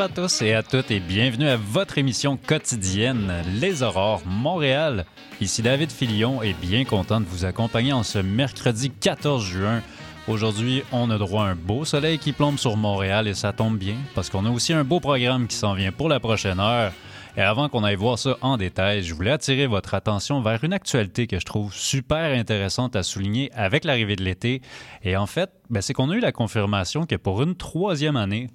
Bonjour à tous et à toutes et bienvenue à votre émission quotidienne Les Aurores Montréal. Ici David Filion et bien content de vous accompagner en ce mercredi 14 juin. Aujourd'hui, on a droit à un beau soleil qui plombe sur Montréal et ça tombe bien parce qu'on a aussi un beau programme qui s'en vient pour la prochaine heure. Et avant qu'on aille voir ça en détail, je voulais attirer votre attention vers une actualité que je trouve super intéressante à souligner avec l'arrivée de l'été. Et en fait, ben, c'est qu'on a eu la confirmation que pour une troisième année,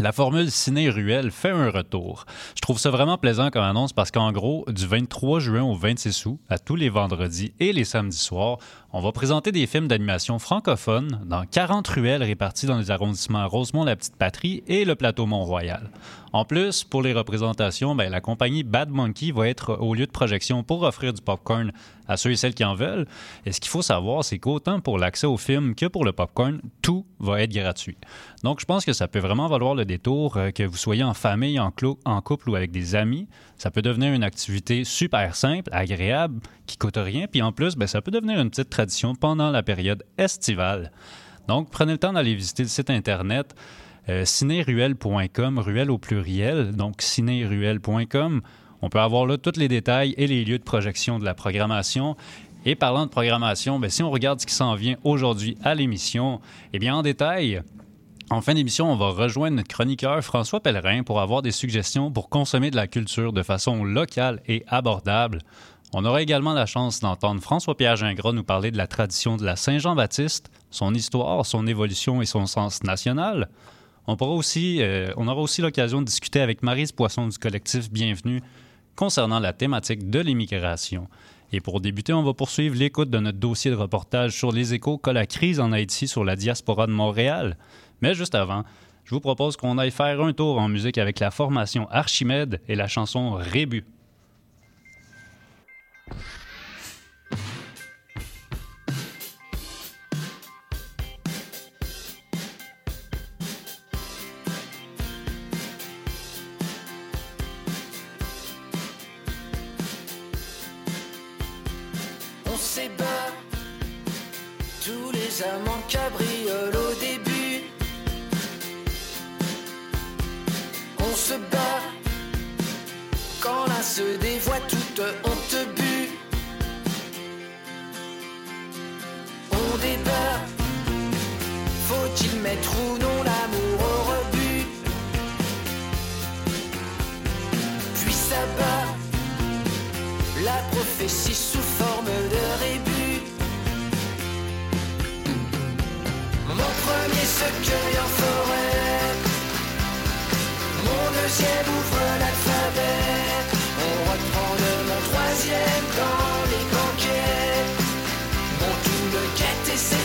la formule Ciné Ruelle fait un retour. Je trouve ça vraiment plaisant comme annonce parce qu'en gros, du 23 juin au 26 août, à tous les vendredis et les samedis soirs, on va présenter des films d'animation francophones dans 40 ruelles réparties dans les arrondissements Rosemont-la-Petite-Patrie et le plateau Mont-Royal. En plus, pour les représentations, ben, la compagnie Bad Monkey va être au lieu de projection pour offrir du popcorn à ceux et celles qui en veulent. Et ce qu'il faut savoir, c'est qu'autant pour l'accès au film que pour le popcorn, tout va être gratuit. Donc, je pense que ça peut vraiment valoir le détour, euh, que vous soyez en famille, en, en couple ou avec des amis. Ça peut devenir une activité super simple, agréable, qui coûte rien. Puis en plus, ben, ça peut devenir une petite tradition pendant la période estivale. Donc, prenez le temps d'aller visiter le site Internet euh, cinéruel.com, ruelle au pluriel, donc cinéruel.com. On peut avoir là tous les détails et les lieux de projection de la programmation. Et parlant de programmation, bien, si on regarde ce qui s'en vient aujourd'hui à l'émission, eh bien en détail, en fin d'émission, on va rejoindre notre chroniqueur François Pellerin pour avoir des suggestions pour consommer de la culture de façon locale et abordable. On aura également la chance d'entendre François-Pierre Gingras nous parler de la tradition de la Saint-Jean-Baptiste, son histoire, son évolution et son sens national. Euh, on aura aussi l'occasion de discuter avec Marise Poisson du collectif Bienvenue concernant la thématique de l'immigration. Et pour débuter, on va poursuivre l'écoute de notre dossier de reportage sur les échos que la crise en Haïti sur la diaspora de Montréal. Mais juste avant, je vous propose qu'on aille faire un tour en musique avec la formation Archimède et la chanson Rébut. On s'ébat tous les amants cabrioles au début. On se bat quand l'un se dévoie toute honte but. Peut-être ou non l'amour au rebut. Puis ça bat la prophétie sous forme de rébut. Mon premier se cueille en forêt. Mon deuxième ouvre l'alphabet. On reprend de mon troisième dans les banquets. Mon double quête et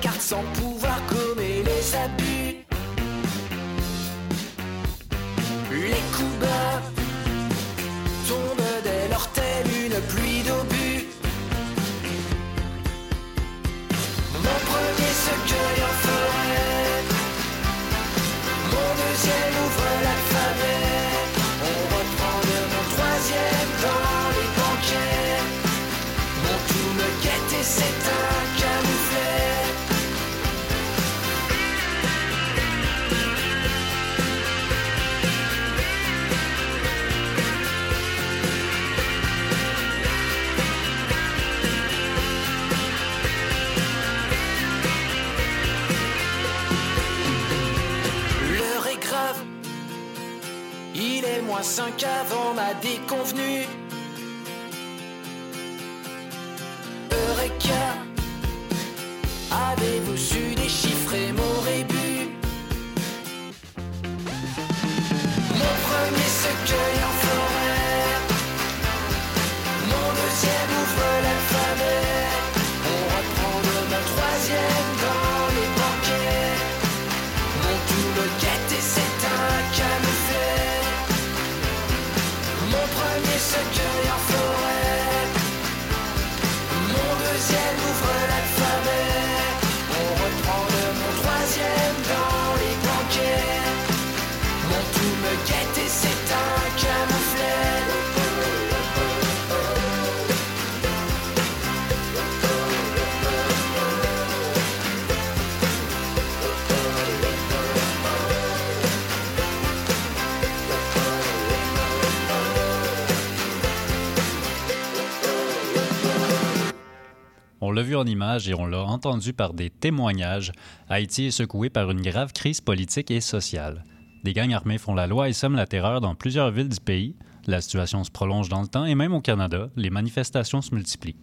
carte sans pouvoir gommer les abus. Cinq avant ma déconvenue. Eureka, avez-vous su déchiffrer mon rébut? Mon premier secret en second On l'a vu en images et on l'a entendu par des témoignages. Haïti est secoué par une grave crise politique et sociale. Des gangs armés font la loi et sèment la terreur dans plusieurs villes du pays. La situation se prolonge dans le temps et même au Canada, les manifestations se multiplient.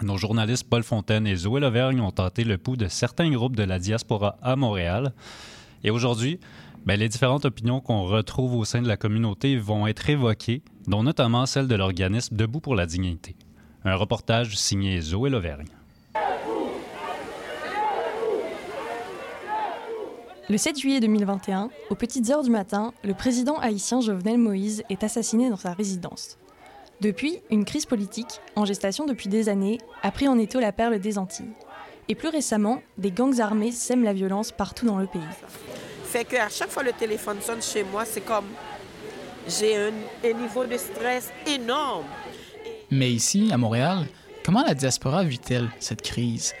Nos journalistes Paul Fontaine et Zoé Lauvergne ont tenté le pouls de certains groupes de la diaspora à Montréal. Et aujourd'hui, ben, les différentes opinions qu'on retrouve au sein de la communauté vont être évoquées, dont notamment celle de l'organisme Debout pour la dignité. Un reportage signé Zoé Lauvergne. Le 7 juillet 2021, aux petites heures du matin, le président haïtien Jovenel Moïse est assassiné dans sa résidence. Depuis, une crise politique, en gestation depuis des années, a pris en étau la perle des Antilles. Et plus récemment, des gangs armés sèment la violence partout dans le pays. Fait que à chaque fois le téléphone sonne chez moi, c'est comme j'ai un, un niveau de stress énorme. Mais ici, à Montréal, comment la diaspora vit-elle cette crise?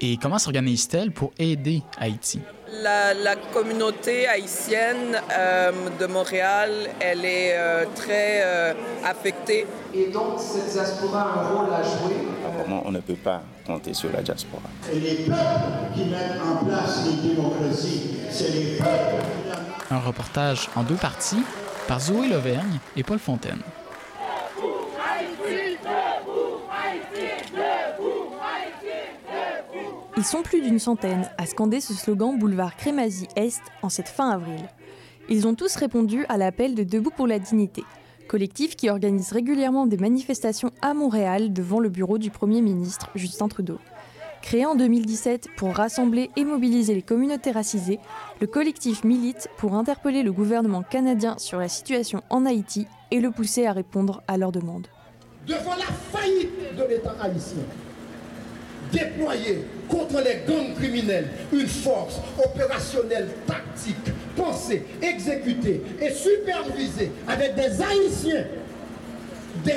Et comment s'organise-t-elle pour aider Haïti? La, la communauté haïtienne euh, de Montréal, elle est euh, très euh, affectée. Et donc, cette diaspora a un rôle à jouer? Apparemment, on ne peut pas compter sur la diaspora? C'est les peuples qui mettent en place les démocraties. C'est les peuples qui la Un reportage en deux parties par Zoé Lauvergne et Paul Fontaine. Ils sont plus d'une centaine à scander ce slogan boulevard Crémazie Est en cette fin avril. Ils ont tous répondu à l'appel de Debout pour la dignité, collectif qui organise régulièrement des manifestations à Montréal devant le bureau du Premier ministre Justin Trudeau. Créé en 2017 pour rassembler et mobiliser les communautés racisées, le collectif milite pour interpeller le gouvernement canadien sur la situation en Haïti et le pousser à répondre à leurs demandes. Devant la faillite de l'État haïtien, déployer contre les gangs criminels une force opérationnelle tactique, pensée, exécutée et supervisée avec des Haïtiens, des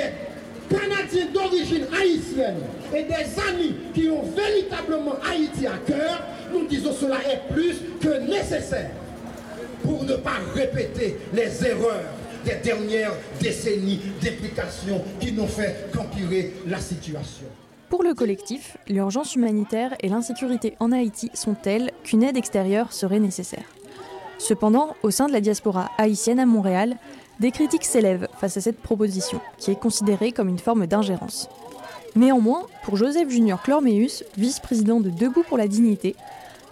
Canadiens d'origine haïtienne et des amis qui ont véritablement Haïti à cœur, nous disons cela est plus que nécessaire pour ne pas répéter les erreurs des dernières décennies d'implication qui n'ont fait qu'empirer la situation. Pour le collectif, l'urgence humanitaire et l'insécurité en Haïti sont telles qu'une aide extérieure serait nécessaire. Cependant, au sein de la diaspora haïtienne à Montréal, des critiques s'élèvent face à cette proposition, qui est considérée comme une forme d'ingérence. Néanmoins, pour Joseph Junior Clormeus, vice-président de Debout pour la dignité,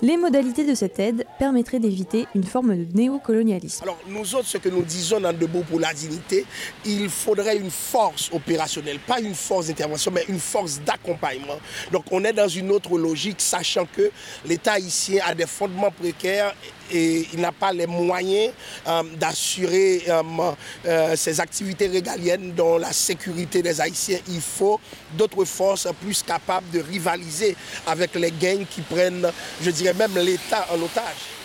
les modalités de cette aide permettraient d'éviter une forme de néocolonialisme. Alors nous autres, ce que nous disons dans Debout pour la dignité, il faudrait une force opérationnelle, pas une force d'intervention, mais une force d'accompagnement. Donc on est dans une autre logique, sachant que l'État haïtien a des fondements précaires et il n'a pas les moyens euh, d'assurer euh, euh, ses activités régaliennes dont la sécurité des Haïtiens. Il faut d'autres forces plus capables de rivaliser avec les gangs qui prennent, je dirais même l'État en otage.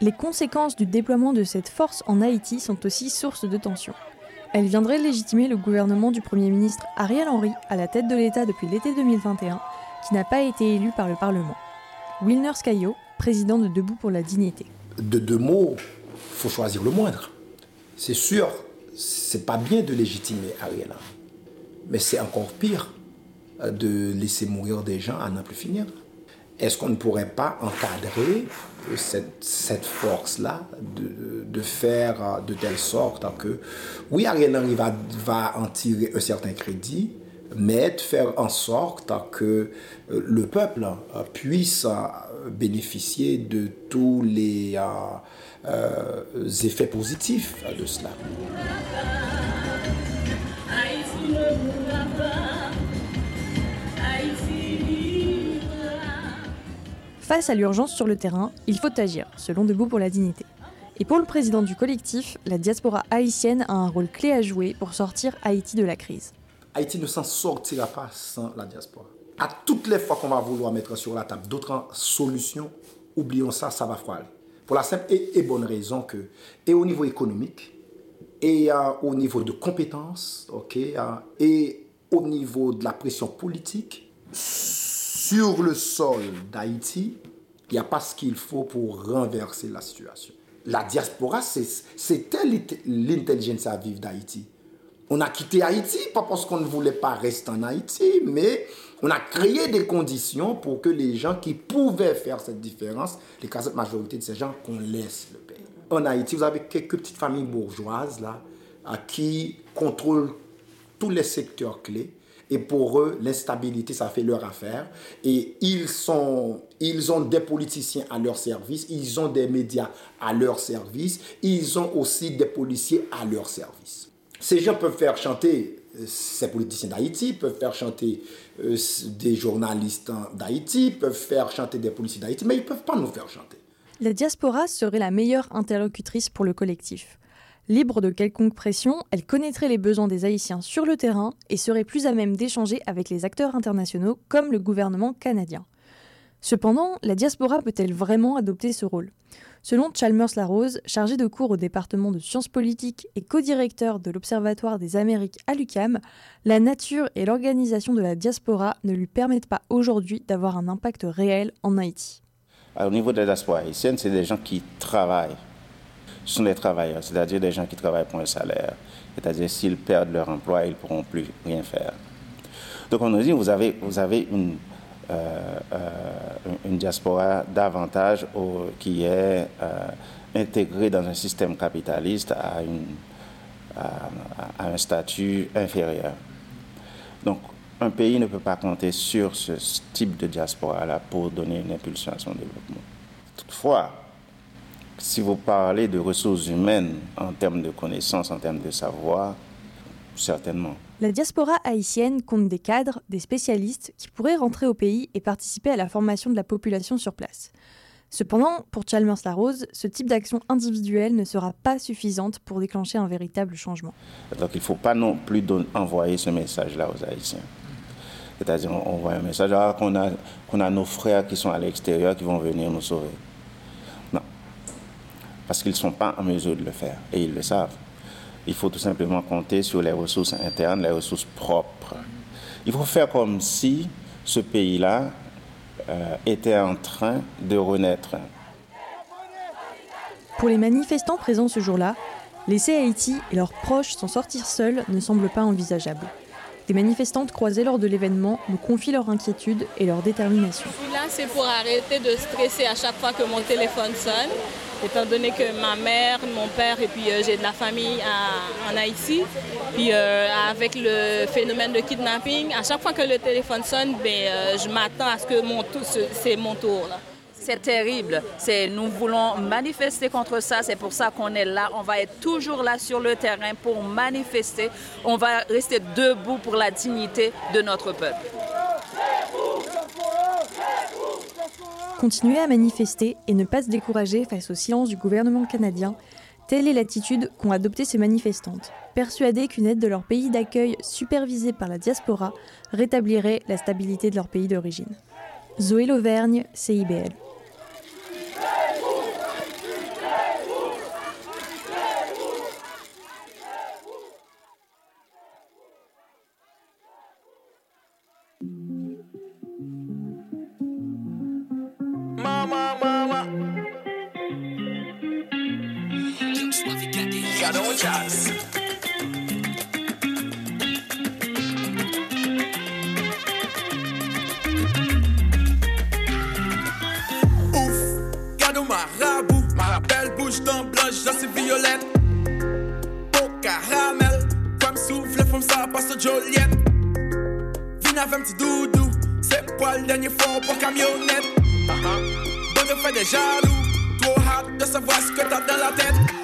Les conséquences du déploiement de cette force en Haïti sont aussi source de tensions. Elle viendrait légitimer le gouvernement du Premier ministre Ariel Henry à la tête de l'État depuis l'été 2021, qui n'a pas été élu par le Parlement. Wilner Scaio, président de Debout pour la dignité. De deux mots, faut choisir le moindre. C'est sûr, c'est pas bien de légitimer Ariel mais c'est encore pire de laisser mourir des gens à n'en plus finir. Est-ce qu'on ne pourrait pas encadrer cette, cette force-là, de, de, faire de telle sorte que, oui, Ariel Henry va, va en tirer un certain crédit, mais de faire en sorte que le peuple puisse bénéficier de tous les euh, euh, effets positifs de cela. Face à l'urgence sur le terrain, il faut agir, selon Debout pour la dignité. Et pour le président du collectif, la diaspora haïtienne a un rôle clé à jouer pour sortir Haïti de la crise. Haïti ne s'en sortira pas sans la diaspora. À toutes les fois qu'on va vouloir mettre sur la table d'autres solutions, oublions ça, ça va foirer. Pour la simple et, et, bonne raison que, et au niveau économique, et euh, au niveau de compétences, ok, euh, et au niveau de la pression politique, sur le sol d'Haïti, il n'y a pas ce qu'il faut pour renverser la situation. La diaspora, c'était l'intelligence à vivre d'Haïti. On a quitté Haïti, pas parce qu'on ne voulait pas rester en Haïti, mais on a créé des conditions pour que les gens qui pouvaient faire cette différence, l'écrasante majorité de ces gens, qu'on laisse le pays. En Haïti, vous avez quelques petites familles bourgeoises là, à qui contrôlent tous les secteurs clés. Et pour eux, l'instabilité, ça fait leur affaire. Et ils, sont, ils ont des politiciens à leur service, ils ont des médias à leur service, ils ont aussi des policiers à leur service. Ces gens peuvent faire chanter euh, ces politiciens d'Haïti, peuvent faire chanter euh, des journalistes d'Haïti, peuvent faire chanter des policiers d'Haïti, mais ils ne peuvent pas nous faire chanter. La diaspora serait la meilleure interlocutrice pour le collectif. Libre de quelconque pression, elle connaîtrait les besoins des Haïtiens sur le terrain et serait plus à même d'échanger avec les acteurs internationaux comme le gouvernement canadien. Cependant, la diaspora peut-elle vraiment adopter ce rôle? Selon Chalmers Larose, chargé de cours au département de sciences politiques et co-directeur de l'Observatoire des Amériques à l'UCAM, la nature et l'organisation de la diaspora ne lui permettent pas aujourd'hui d'avoir un impact réel en Haïti. Au niveau de la diaspora haïtienne, c'est des gens qui travaillent. Ce sont des travailleurs, c'est-à-dire des gens qui travaillent pour un salaire. C'est-à-dire s'ils perdent leur emploi, ils ne pourront plus rien faire. Donc on nous dit, vous avez, vous avez une euh, euh, une diaspora davantage qui est euh, intégrée dans un système capitaliste à, à, un statut inférieur. Donc, un pays ne peut pas compter sur ce type de diaspora-là pour donner une impulsion à son développement. Toutefois, si vous parlez de ressources humaines en termes de connaissances, en termes de savoir, certainement. La diaspora haïtienne compte des cadres, des spécialistes qui pourraient rentrer au pays et participer à la formation de la population sur place. Cependant, pour Chalmers Larose, ce type d'action individuelle ne sera pas suffisante pour déclencher un véritable changement. Donc il ne faut pas non plus envoyer ce message-là aux Haïtiens. C'est-à-dire on envoie un message ah, qu'on a, qu'on a nos frères qui sont à l'extérieur qui vont venir nous sauver. Non. Parce qu'ils ne sont pas en mesure de le faire et ils le savent. Il faut tout simplement compter sur les ressources internes, les ressources propres. Il faut faire comme si ce pays-là euh, était en train de renaître. Pour les manifestants présents ce jour-là, laisser Haïti et leurs proches s'en sortir seuls ne semble pas envisageable. Des manifestantes croisées lors de l'événement nous confient leur inquiétude et leur détermination. Là, c'est pour arrêter de stresser à chaque fois que mon téléphone sonne étant donné que ma mère, mon père et puis euh, j'ai de la famille en Haïti. Puis euh, avec le phénomène de kidnapping, à chaque fois que le téléphone sonne, ben, euh, je m'attends à ce que c'est mon tour. C'est terrible. C'est, nous voulons manifester contre ça. C'est pour ça qu'on est là. On va être toujours là sur le terrain pour manifester. On va rester debout pour la dignité de notre peuple. Continuer à manifester et ne pas se décourager face au silence du gouvernement canadien, telle est l'attitude qu'ont adoptée ces manifestantes, persuadées qu'une aide de leur pays d'accueil supervisée par la diaspora rétablirait la stabilité de leur pays d'origine. Zoé Lauvergne, CIBL. Ouf, cadeau marabout, marabelle, bouche d'un blanche, j'en suis violette. Beau caramel, femme souffle, femme ça passe Joliette. Vine avec un petit doudou, c'est pas le dernier fois pour camionnette? Uh. Bon, je fais des jaloux, trop hâte de savoir ce que t'as dans la tête.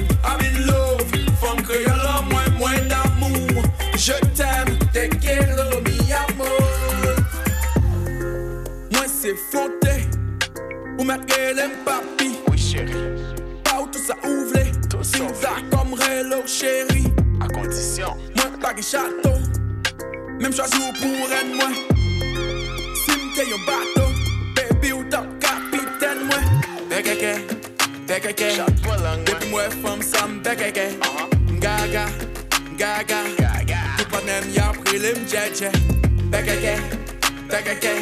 Je t'aime, te quiero, mi amor. Moi c'est fronté Ou mettre l'aime papi. Oui chérie. Pas où tout ça ouvre Tout ça comme relou chérie. À compétition. Moi, pas de château, même choisi pour un moi. Sim yon bateau, baby ou top capitaine moi. Bekeke, bekeke, depuis moi. femme sam bekeke. Gaga, gaga, tout pas même y'a pris les m'djeje. Bekeke, bekeke,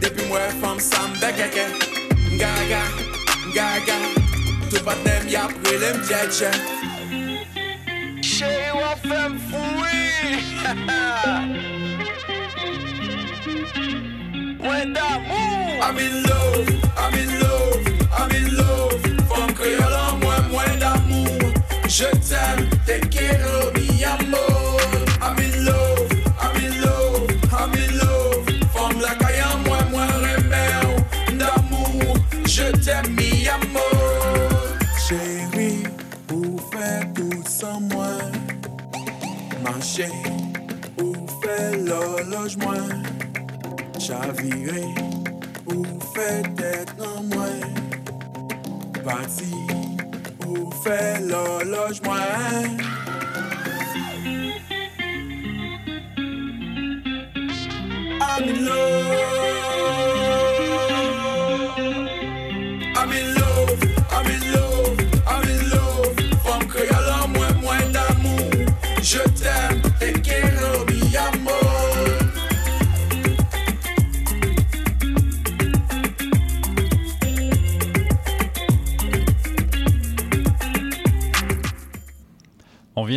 depuis moi femme sam bekeke. Gaga, gaga, tout pas même y'a pris les m'djeje. Chérie, on fait fouiller. Moins d'amour. I'm in love, I'm in love, I'm in love. Femme créole en moi, moins d'amour. Je t'aime, te quiero, mi amor. Marcher, vous faites l'horloge moi? Chaviré, ou fait être en moi? Parti, ou fait l'horloge moi? I'm in love.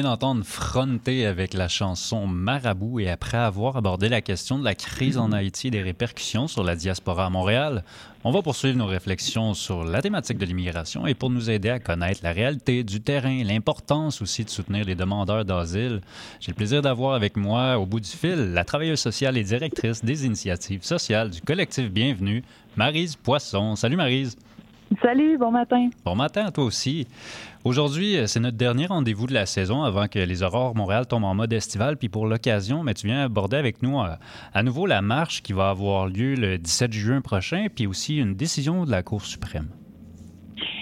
D'entendre Fronter avec la chanson Marabout et après avoir abordé la question de la crise en Haïti et des répercussions sur la diaspora à Montréal, on va poursuivre nos réflexions sur la thématique de l'immigration et pour nous aider à connaître la réalité du terrain, l'importance aussi de soutenir les demandeurs d'asile, j'ai le plaisir d'avoir avec moi au bout du fil la travailleuse sociale et directrice des initiatives sociales du collectif Bienvenue, Marise Poisson. Salut Marise. Salut, bon matin. Bon matin à toi aussi. Aujourd'hui, euh, c'est notre dernier rendez-vous de la saison avant que les Aurores Montréal tombent en mode estival. Puis pour l'occasion, mais tu viens aborder avec nous euh, à nouveau la marche qui va avoir lieu le 17 juin prochain, puis aussi une décision de la Cour suprême.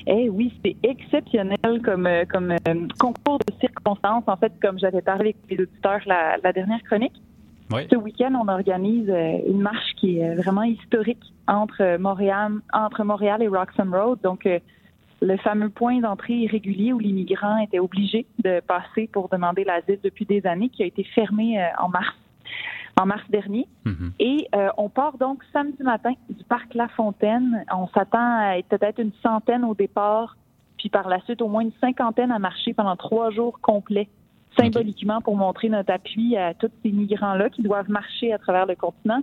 Eh oui, c'est exceptionnel comme, euh, comme euh, concours de circonstances. En fait, comme j'avais parlé avec les auditeurs la, la dernière chronique, Oui. ce week-end, on organise euh, une marche qui est vraiment historique entre euh, Montréal, entre Montréal et Roxham Road. Donc, euh, le fameux point d'entrée irrégulier où l'immigrant était obligé de passer pour demander l'asile depuis des années, qui a été fermé euh, en mars, en mars dernier. Et euh, on part donc samedi matin du parc La Fontaine. On s'attend à être peut-être une centaine au départ, puis par la suite au moins une cinquantaine à marcher pendant trois jours complets, symboliquement pour montrer notre appui à tous ces migrants-là qui doivent marcher à travers le continent.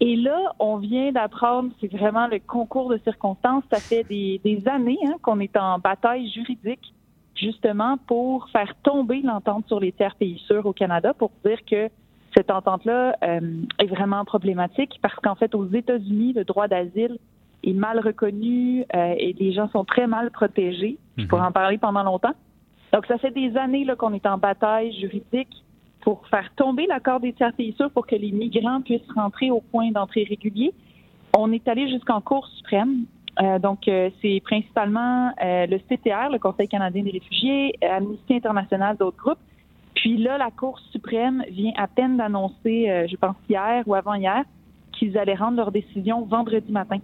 Et là, on vient d'apprendre, c'est vraiment le concours de circonstances. Ça fait des, des années hein, qu'on est en bataille juridique, justement, pour faire tomber l'entente sur les tiers pays sûrs au Canada, pour dire que cette entente-là euh, est vraiment problématique parce qu'en fait, aux États-Unis, le droit d'asile est mal reconnu euh, et les gens sont très mal protégés. Je pourrais en parler pendant longtemps. Donc, ça fait des années qu'on est en bataille juridique pour faire tomber l'accord des tiers pays sûrs pour que les migrants puissent rentrer au point d'entrée régulier. On est allé jusqu'en Cour suprême. Euh, donc, euh, c'est principalement euh, le CTR, le Conseil canadien des réfugiés, Amnesty International, d'autres groupes. Puis là, la Cour suprême vient à peine d'annoncer, je pense hier ou avant-hier, qu'ils allaient rendre leur décision vendredi matin.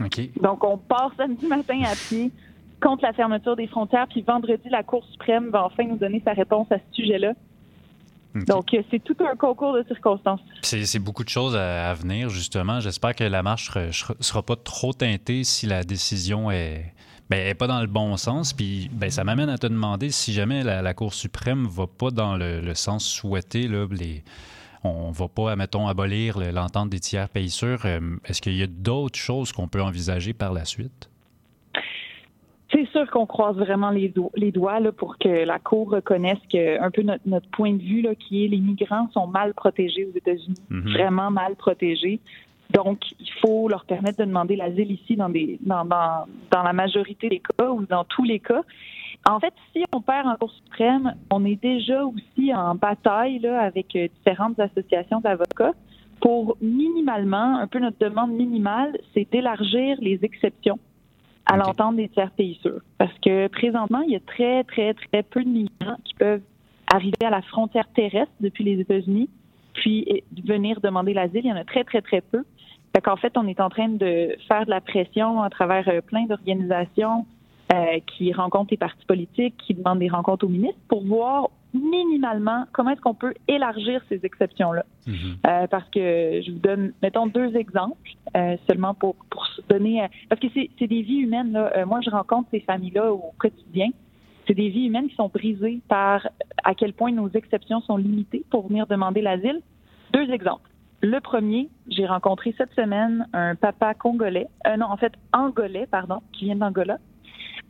OK. Donc, on part samedi matin à pied contre la fermeture des frontières, puis vendredi, la Cour suprême va enfin nous donner sa réponse à ce sujet-là. Donc, euh, c'est tout un concours de circonstances. C'est beaucoup de choses à, à venir, justement. J'espère que la marche ne sera pas trop teintée si la décision est, ben, est pas dans le bon sens. Puis ben, ça m'amène à te demander si jamais la, la Cour suprême va pas dans le, le sens souhaité, là, les, on va pas, mettons, abolir le- l'entente des tiers pays sûrs. euh, Est-ce qu'il y a d'autres choses qu'on peut envisager par la suite? C'est sûr qu'on croise vraiment les, do- les doigts là, pour que la Cour reconnaisse que un peu notre, notre point de vue, là, qui est les migrants sont mal protégés aux États-Unis, Mhm. vraiment mal protégés. Donc, il faut leur permettre de demander l'asile ici dans, des, dans, dans, dans la majorité des cas ou dans tous les cas. En fait, si on perd en Cour suprême, on est déjà aussi en bataille là, avec euh, différentes associations d'avocats pour minimalement, un peu notre demande minimale, c'est d'élargir les exceptions à l'entente des tiers pays sûrs. Parce que présentement, il y a très, très, très peu de migrants qui peuvent arriver à la frontière terrestre depuis les États-Unis, puis venir demander l'asile. Il y en a très, très, très peu. Fait qu'en fait, on est en train de faire de la pression à travers plein d'organisations qui rencontrent les partis politiques, qui demandent des rencontres aux ministres pour voir minimalement comment est-ce qu'on peut élargir ces exceptions-là? Euh, parce que je vous donne, mettons, deux exemples euh, seulement pour, pour donner... euh, parce que c'est c'est des vies humaines. Là. Moi, je rencontre ces familles-là au quotidien. C'est des vies humaines qui sont brisées par à quel point nos exceptions sont limitées pour venir demander l'asile. Deux exemples. Le premier, j'ai rencontré cette semaine un papa congolais, euh, non, en fait, angolais, pardon, qui vient d'Angola.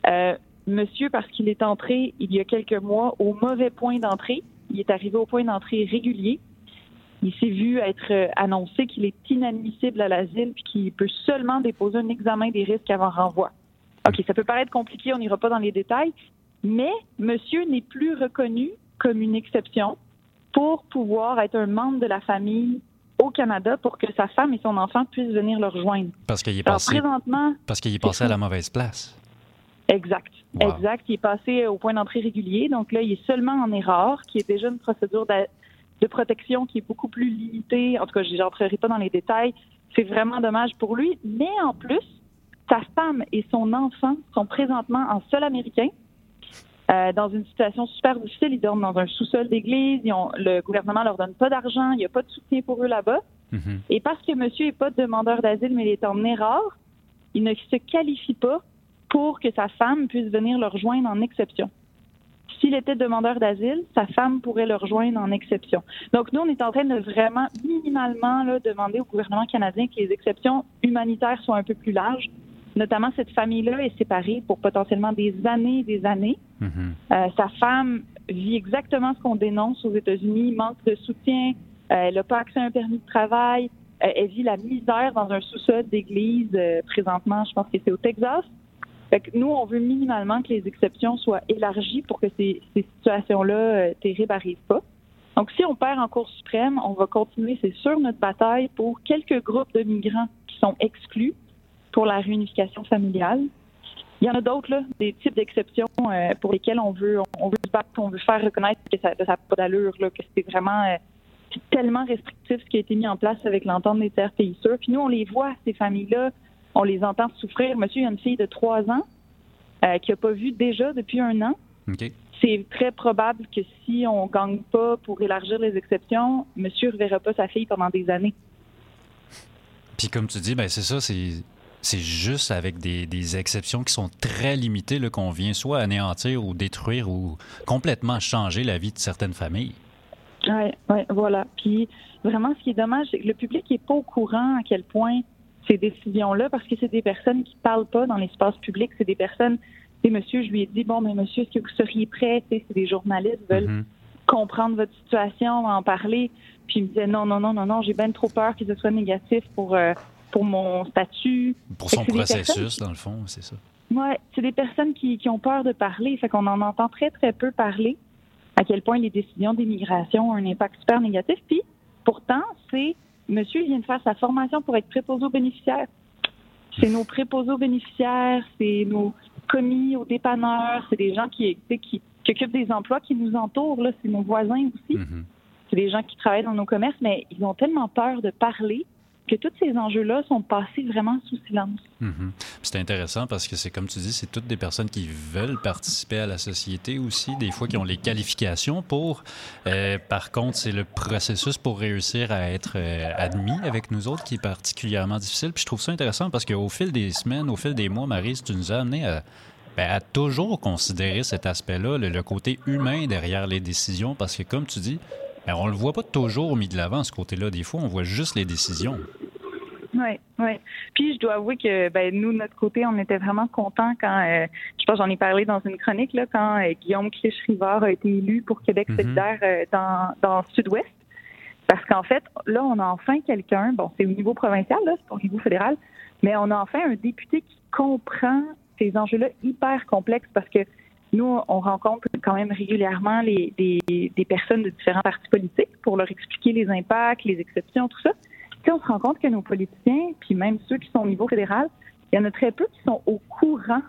Euh, monsieur, parce qu'il est entré il y a quelques mois au mauvais point d'entrée, il est arrivé au point d'entrée régulier. Il s'est vu être euh, annoncé qu'il est inadmissible à l'asile puis qu'il peut seulement déposer un examen des risques avant renvoi. OK, ça peut paraître compliqué, on n'ira pas dans les détails, mais monsieur n'est plus reconnu comme une exception pour pouvoir être un membre de la famille au Canada pour que sa femme et son enfant puissent venir le rejoindre. Parce qu'il est Alors, passé, présentement, parce qu'il est passé à la mauvaise place. Exact. Wow. Exact. Il est passé au point d'entrée régulier. Donc là, il est seulement en erreur, qui est déjà une procédure de protection qui est beaucoup plus limitée. En tout cas, je n'entrerai pas dans les détails. C'est vraiment dommage pour lui. Mais en plus, sa femme et son enfant sont présentement en sol américain. euh, dans une situation super difficile, ils dorment dans un sous-sol d'église. Le gouvernement leur donne pas d'argent. Il n'y a pas de soutien pour eux là-bas. Et parce que monsieur n'est pas demandeur d'asile, mais il est en erreur, il ne se qualifie pas pour que sa femme puisse venir le rejoindre en exception. S'il était demandeur d'asile, sa femme pourrait le rejoindre en exception. Donc, nous, on est en train de vraiment, minimalement, là, demander au gouvernement canadien que les exceptions humanitaires soient un peu plus larges. Notamment, cette famille-là est séparée pour potentiellement des années et des années. Euh, sa femme vit exactement ce qu'on dénonce aux États-Unis, manque de soutien, euh, elle n'a pas accès à un permis de travail, euh, elle vit la misère dans un sous-sol d'église présentement, je pense que c'est au Texas. Fait que nous, on veut minimalement que les exceptions soient élargies pour que ces, situations-là euh, terribles n'arrivent pas. Donc, si on perd en Cour suprême, on va continuer, c'est sûr, notre bataille pour quelques groupes de migrants qui sont exclus pour la réunification familiale. Il y en a d'autres, là, des types d'exceptions euh, pour lesquels on veut, on veut se battre, on veut faire reconnaître que ça n'a pas d'allure, là, que c'est vraiment euh, tellement restrictif ce qui a été mis en place avec l'entente des tiers pays sûrs. Puis nous, on les voit, ces familles-là, on les entend souffrir. Monsieur, il y a une fille de trois ans euh, qui n'a pas vu déjà depuis un an. C'est très probable que si on ne gagne pas pour élargir les exceptions, monsieur ne reverra pas sa fille pendant des années. Puis comme tu dis, ben c'est ça, c'est c'est juste avec des, des exceptions qui sont très limitées qu'on vient soit anéantir ou détruire ou complètement changer la vie de certaines familles. Oui, ouais, voilà. Puis vraiment, ce qui est dommage, c'est que le public n'est pas au courant à quel point ces décisions-là, parce que c'est des personnes qui parlent pas dans l'espace public, c'est des personnes. Et monsieur, je lui ai dit, bon, mais monsieur, est-ce que vous seriez prêt? C'est des journalistes veulent comprendre votre situation, en parler. Puis il me disait, non, non, non, non, non, j'ai bien trop peur que ce soit négatif pour, euh, pour mon statut. Pour son c'est processus, dans le fond, c'est ça. Ouais, c'est des personnes qui, qui ont peur de parler. Fait qu'on en entend très, très peu parler à quel point les décisions d'immigration ont un impact super négatif. Puis, pourtant, c'est monsieur vient de faire sa formation pour être préposé aux bénéficiaires. C'est nos préposés aux bénéficiaires, c'est nos commis aux dépanneurs, c'est des gens qui, occupent des emplois qui nous entourent. Là, c'est nos voisins aussi. C'est des gens qui travaillent dans nos commerces, mais ils ont tellement peur de parler que tous ces enjeux-là sont passés vraiment sous silence. Mhm. C'est intéressant parce que c'est comme tu dis, c'est toutes des personnes qui veulent participer à la société aussi, des fois qui ont les qualifications pour. Euh, par contre, c'est le processus pour réussir à être euh, admis avec nous autres qui est particulièrement difficile. Puis je trouve ça intéressant parce qu'au fil des semaines, au fil des mois, Marie, tu nous as amené à, ben, toujours considérer cet aspect-là, le côté humain derrière les décisions, parce que comme tu dis, ben, on le voit pas toujours mis de l'avant ce côté-là. Des fois, on voit juste les décisions. Oui, oui. Puis je dois avouer que ben, nous, de notre côté, on était vraiment contents quand, euh, je pense j'en ai parlé dans une chronique, là, quand euh, Guillaume Clich-Rivard a été élu pour Québec Mhm. solidaire euh, dans, dans Sud-Ouest. Parce qu'en fait, là, on a enfin quelqu'un, bon, c'est au niveau provincial, là, c'est pas au niveau fédéral, mais on a enfin un député qui comprend ces enjeux-là hyper complexes parce que nous, on rencontre quand même régulièrement les, des, des personnes de différents partis politiques pour leur expliquer les impacts, les exceptions, tout ça. Puis on se rend compte que nos politiciens, puis même ceux qui sont au niveau fédéral, il y en a très peu qui sont au courant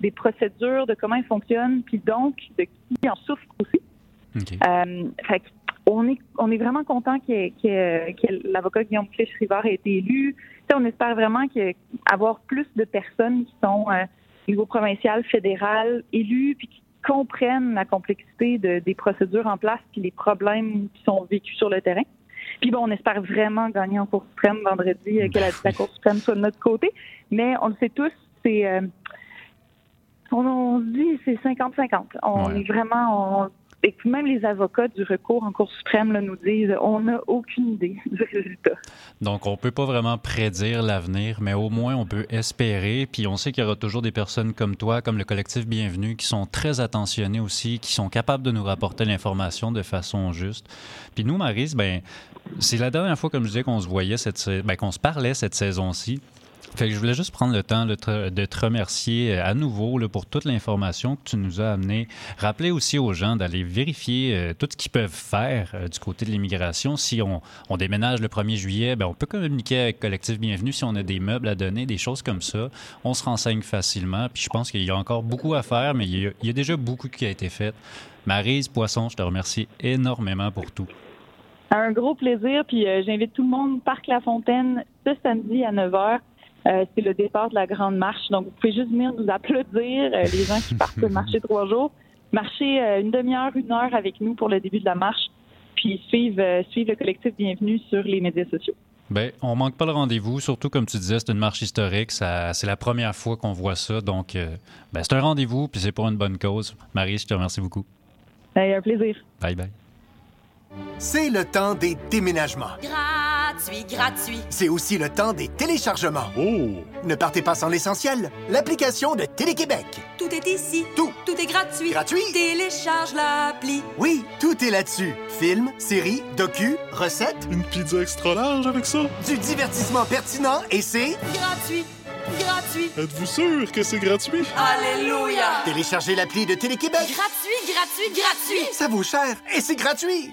des procédures, de comment ils fonctionnent, puis donc de qui en souffrent aussi. Euh, fait on est, on est vraiment content que, que, que l'avocat Guillaume Clich-Rivard ait été élu. on espère vraiment que, avoir plus de personnes qui sont euh, niveau provincial, fédéral, élus, puis qui comprennent la complexité de, des procédures en place puis les problèmes qui sont vécus sur le terrain. Puis bon, on espère vraiment gagner en Cour suprême vendredi, euh, que la, la, Cour suprême soit de notre côté. Mais on le sait tous, c'est euh, on, se dit c'est 50-50. On est vraiment, on, et puis même les avocats du recours en Cour suprême nous disent on n'a aucune idée du résultat. Donc, on ne peut pas vraiment prédire l'avenir, mais au moins on peut espérer. Puis on sait qu'il y aura toujours des personnes comme toi, comme le collectif Bienvenue, qui sont très attentionnés aussi, qui sont capables de nous rapporter l'information de façon juste. Puis nous, Marise, ben, c'est la dernière fois, comme je disais, qu'on se voyait, cette, ben, qu'on se parlait cette saison-ci. Fait que je voulais juste prendre le temps de te, remercier euh, à nouveau pour toute l'information que tu nous as amenée. Rappeler aussi aux gens d'aller vérifier euh, tout ce qu'ils peuvent faire euh, du côté de l'immigration. Si on, déménage le 1er juillet, ben, on peut communiquer avec Collectif Bienvenue si on a des meubles à donner, des choses comme ça. On se renseigne facilement. Puis je pense qu'il y a encore beaucoup à faire, mais il y a, déjà beaucoup qui a été fait. Marise Poisson, je te remercie énormément pour tout. Un gros plaisir, puis j'invite tout le monde, Parc La Fontaine, ce samedi à 9 h. Euh, c'est le départ de la grande marche. Donc, vous pouvez juste venir nous applaudir, euh, les gens qui partent marcher trois jours. Marcher euh, une demi-heure, une heure avec nous pour le début de la marche, puis suivre, suivre le collectif Bienvenue sur les médias sociaux. Bien, on manque pas le rendez-vous, surtout comme tu disais, c'est une marche historique. c'est la première fois qu'on voit ça. Donc, ben, c'est un rendez-vous, puis c'est pour une bonne cause. Marie, je te remercie beaucoup. Ben, un plaisir. Bye bye. C'est le temps des déménagements. Gratuit, gratuit. C'est aussi le temps des téléchargements. Oh! Ne partez pas sans l'essentiel. L'application de Télé-Québec. Tout est ici. Tout. Tout est gratuit. Gratuit. Télécharge l'appli. Oui, tout est là-dessus. Films, séries, docu, recettes. Une pizza extra large avec ça? Du divertissement pertinent et c'est... Gratuit. Gratuit. Êtes-vous sûr que c'est gratuit? Alléluia! Téléchargez l'appli de Télé-Québec. Gratuit, gratuit, gratuit. Ça vaut cher et c'est gratuit.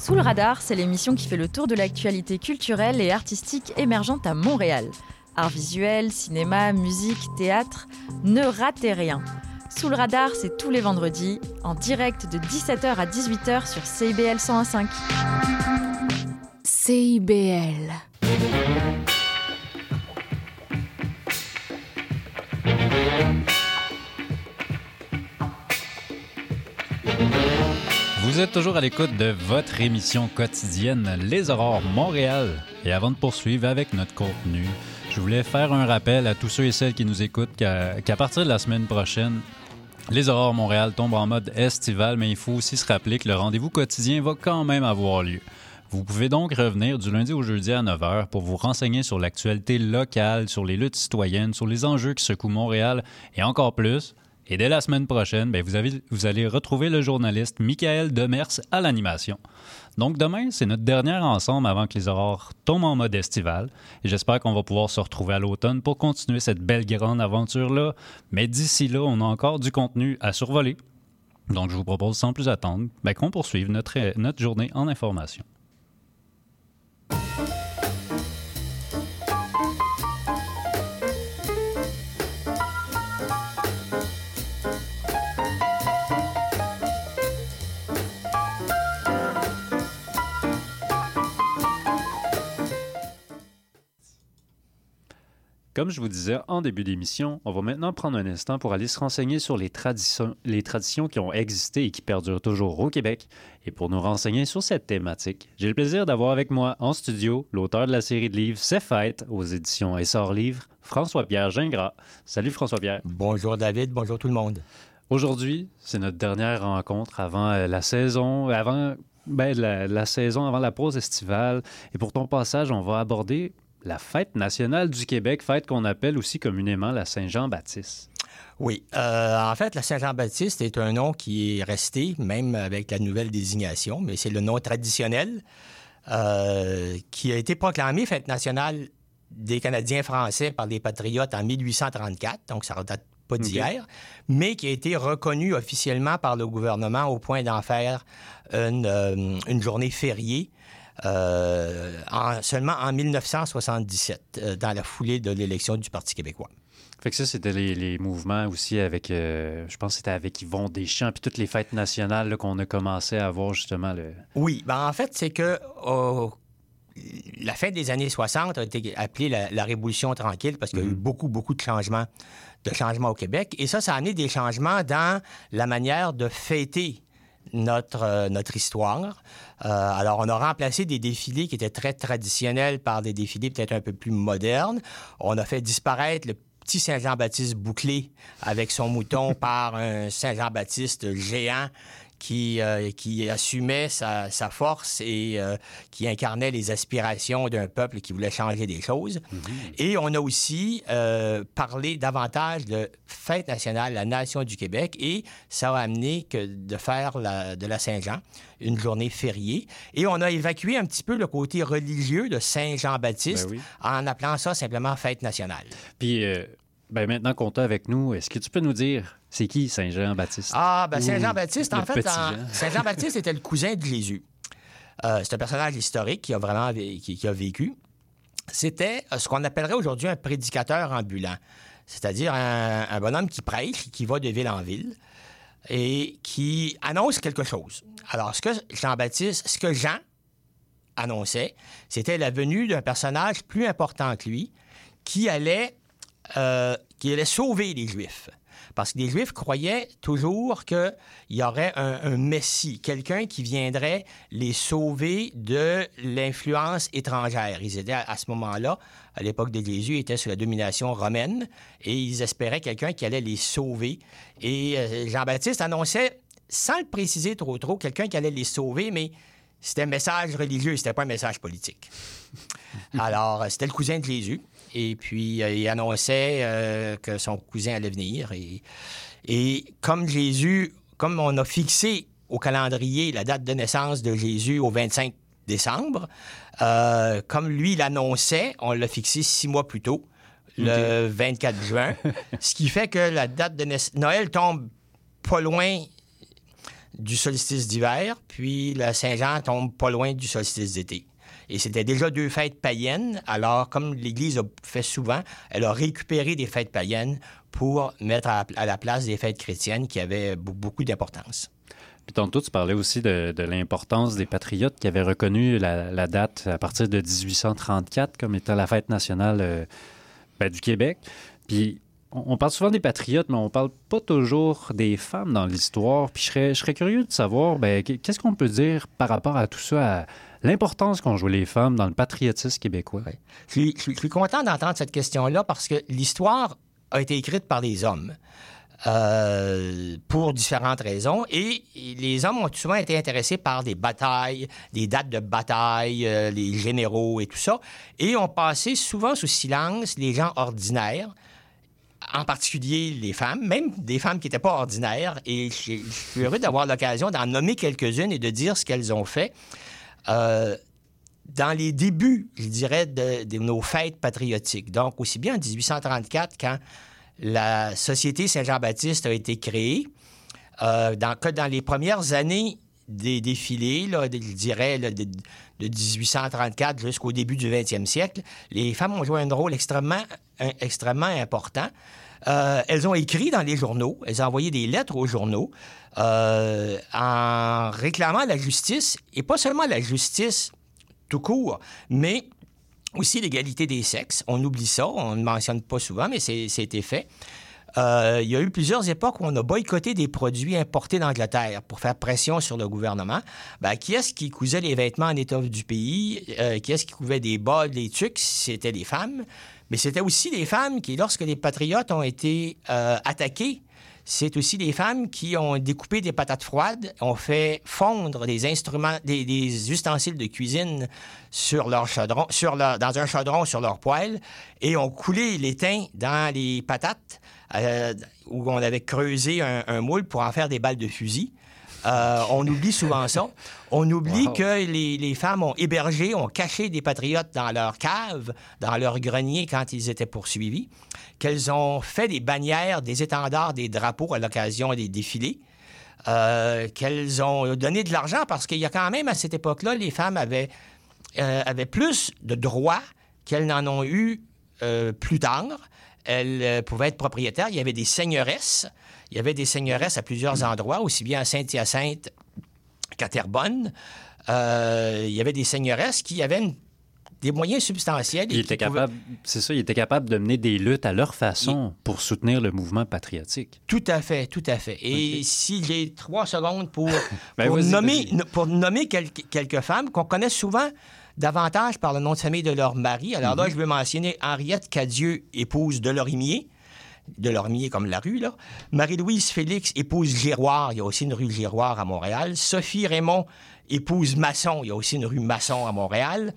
Sous le radar, c'est l'émission qui fait le tour de l'actualité culturelle et artistique émergente à Montréal. Art visuel, cinéma, musique, théâtre, ne ratez rien. Sous le radar, c'est tous les vendredis, en direct de 17h à 18h sur CIBL 101.5. CIBL. Vous êtes toujours à l'écoute de votre émission quotidienne Les Aurores Montréal. Et avant de poursuivre avec notre contenu, je voulais faire un rappel à tous ceux et celles qui nous écoutent qu'à partir de la semaine prochaine, les Aurores Montréal tombent en mode estival, mais il faut aussi se rappeler que le rendez-vous quotidien va quand même avoir lieu. Vous pouvez donc revenir du lundi au jeudi à 9h pour vous renseigner sur l'actualité locale, sur les luttes citoyennes, sur les enjeux qui secouent Montréal et encore plus. Et dès la semaine prochaine, bien, vous, allez retrouver le journaliste Michael Demers à l'animation. Donc demain, c'est notre dernière ensemble avant que les aurores tombent en mode estival. J'espère qu'on va pouvoir se retrouver à l'automne pour continuer cette belle grande aventure-là. Mais d'ici là, on a encore du contenu à survoler. Donc je vous propose sans plus attendre bien, qu'on poursuive notre, notre journée en information. Comme je vous disais en début d'émission, on va maintenant prendre un instant pour aller se renseigner sur les traditions, les traditions qui ont existé et qui perdurent toujours au Québec. Et pour nous renseigner sur cette thématique, j'ai le plaisir d'avoir avec moi en studio l'auteur de la série de livres C'est Fête aux éditions Essor Livres, François-Pierre Gingras. Salut François-Pierre. Bonjour David, bonjour tout le monde. Aujourd'hui, c'est notre dernière rencontre avant euh, la saison, avant ben, la, la saison, avant la pause estivale. Et pour ton passage, on va aborder la fête nationale du Québec, fête qu'on appelle aussi communément la Saint-Jean-Baptiste. Oui. Euh, en fait, la Saint-Jean-Baptiste est un nom qui est resté, même avec la nouvelle désignation, mais c'est le nom traditionnel euh, qui a été proclamé fête nationale des Canadiens français par les Patriotes en 1834, donc ça ne date pas d'hier, mais qui a été reconnu officiellement par le gouvernement au point d'en faire une, euh, une journée fériée en- seulement en 1977, euh, dans la foulée de l'élection du Parti québécois. Fait que ça, c'était les, les mouvements aussi avec, euh, je pense que c'était avec Yvon Deschamps, puis toutes les fêtes nationales qu'on a commencé à avoir justement. Le... Oui, ben en fait, c'est que euh, la fin des années 60 a été appelée la, la Révolution tranquille parce qu'il y a eu beaucoup, beaucoup de changements, de changements au Québec. Et ça, ça a amené des changements dans la manière de fêter notre, euh, notre histoire. Euh, alors, on a remplacé des défilés qui étaient très traditionnels par des défilés peut-être un peu plus modernes. On a fait disparaître le petit Saint-Jean-Baptiste bouclé avec son mouton par un Saint-Jean-Baptiste géant qui, euh, qui assumait sa, sa force et euh, qui incarnait les aspirations d'un peuple qui voulait changer des choses. Et on a aussi euh, parlé davantage de fête nationale, la nation du Québec, et ça a amené que de faire la- de la Saint-Jean une journée fériée. Et on a évacué un petit peu le côté religieux de Saint-Jean-Baptiste Ben oui. en appelant ça simplement fête nationale. Puis ben maintenant qu'on t'a avec nous, est-ce que tu peux nous dire c'est qui? Saint-Jean-Baptiste? Ah, ben Saint-Jean-Baptiste, en fait? Saint-Jean-Baptiste était le cousin de Jésus. Euh, c'est un personnage historique qui a vraiment qui, qui a vécu. C'était euh, ce qu'on appellerait aujourd'hui un prédicateur ambulant, c'est-à-dire un, un bonhomme qui prêche, qui va de ville en ville et qui annonce quelque chose. Alors, ce que Jean-Baptiste, ce que Jean annonçait, c'était la venue d'un personnage plus important que lui qui allait, euh, qui allait sauver les Juifs. Parce que les Juifs croyaient toujours qu'il y aurait un, Messie, quelqu'un qui viendrait les sauver de l'influence étrangère. Ils étaient à, ce moment-là, à l'époque de Jésus, ils étaient sous la domination romaine et ils espéraient quelqu'un qui allait les sauver. Et euh, Jean-Baptiste annonçait, sans le préciser trop trop, quelqu'un qui allait les sauver, mais c'était un message religieux, c'était pas un message politique. Alors, euh, c'était le cousin de Jésus. Et puis, euh, il annonçait euh, que son cousin allait venir. Et, et comme Jésus, comme on a fixé au calendrier la date de naissance de Jésus au 25 décembre, euh, comme lui l'annonçait, on l'a fixé six mois plus tôt, le 24 juin. ce qui fait que la date de naissance... Noël tombe pas loin du solstice d'hiver, puis la Saint-Jean tombe pas loin du solstice d'été. Et c'était déjà deux fêtes païennes. Alors, comme l'Église a fait souvent, elle a récupéré des fêtes païennes pour mettre à, la place des fêtes chrétiennes qui avaient be- beaucoup d'importance. Puis tantôt, tu parlais aussi de, l'importance des patriotes qui avaient reconnu la, date à partir de 1834 comme étant la fête nationale euh, ben, du Québec. Puis on, parle souvent des patriotes, mais on parle pas toujours des femmes dans l'histoire. Puis je serais, curieux de savoir, ben, qu'est-ce qu'on peut dire par rapport à tout ça, l'importance qu'ont joué les femmes dans le patriotisme québécois? Je suis, content d'entendre cette question-là parce que l'histoire a été écrite par des hommes. euh, pour différentes raisons. Et les hommes ont souvent été intéressés par des batailles, des dates de bataille, euh, les généraux et tout ça. Et ont passé souvent sous silence les gens ordinaires, en particulier les femmes, même des femmes qui n'étaient pas ordinaires. Et je suis heureux d'avoir l'occasion d'en nommer quelques-unes et de dire ce qu'elles ont fait. Euh, dans les débuts, je dirais, de, nos fêtes patriotiques. Donc, aussi bien en 1834, quand la Société Saint-Jean-Baptiste a été créée, euh, dans, que dans les premières années des défilés, là, je dirais de, de 1834 jusqu'au début du 20e siècle, les femmes ont joué un rôle extrêmement, extrêmement important. Euh, elles ont écrit dans les journaux, elles ont envoyé des lettres aux journaux euh, en réclamant la justice, et pas seulement la justice tout court, mais aussi l'égalité des sexes. On oublie ça, on ne mentionne pas souvent, mais c'était fait. Euh, il y a eu plusieurs époques où on a boycotté des produits importés d'Angleterre pour faire pression sur le gouvernement. Ben, qui est-ce qui cousait les vêtements en étoffe du pays? Qui est-ce qui couvait des bas, des tucs? C'était les femmes. Mais c'était aussi les femmes qui, lorsque les patriotes ont été euh, attaqués, c'est aussi des femmes qui ont découpé des patates froides, ont fait fondre des des, des ustensiles de cuisine dans un chaudron sur leur poêle, et ont coulé l'étain dans les patates euh, où on avait creusé un moule pour en faire des balles de fusil. Euh, on oublie souvent ça. On oublie Wow. que les, les femmes ont hébergé, ont caché des patriotes dans leur cave, dans leur grenier quand ils étaient poursuivis, qu'elles ont fait des bannières, des étendards, des drapeaux à l'occasion des défilés, euh, qu'elles ont donné de l'argent parce qu'il y a quand même à cette époque-là, les femmes avaient, euh, avaient plus de droits qu'elles n'en ont eu plus tard. Elles euh, pouvaient être propriétaires. Il y avait des seigneuresses. Il y avait des seigneuresses à plusieurs endroits, aussi bien à Saint-Hyacinthe qu'à Terrebonne. Euh, il y avait des seigneuresses qui avaient une- des moyens substantiels. et Il était pouvaient- c'est ça, il était capable de mener des luttes à leur façon pour soutenir le mouvement patriotique. Tout à fait, tout à fait. Et si j'ai trois secondes pour, Ben, pour, nommer, pour quelques femmes qu'on connaît souvent davantage par le nom de famille de leur mari. Alors Mhm. là, je veux mentionner Henriette Cadieux, épouse de Lorimier. De Lorimier comme la rue, là. Marie-Louise Félix, épouse Giroir. Il y a aussi une rue Giroir à Montréal. Sophie Raymond, épouse Masson. Il y a aussi une rue Masson à Montréal.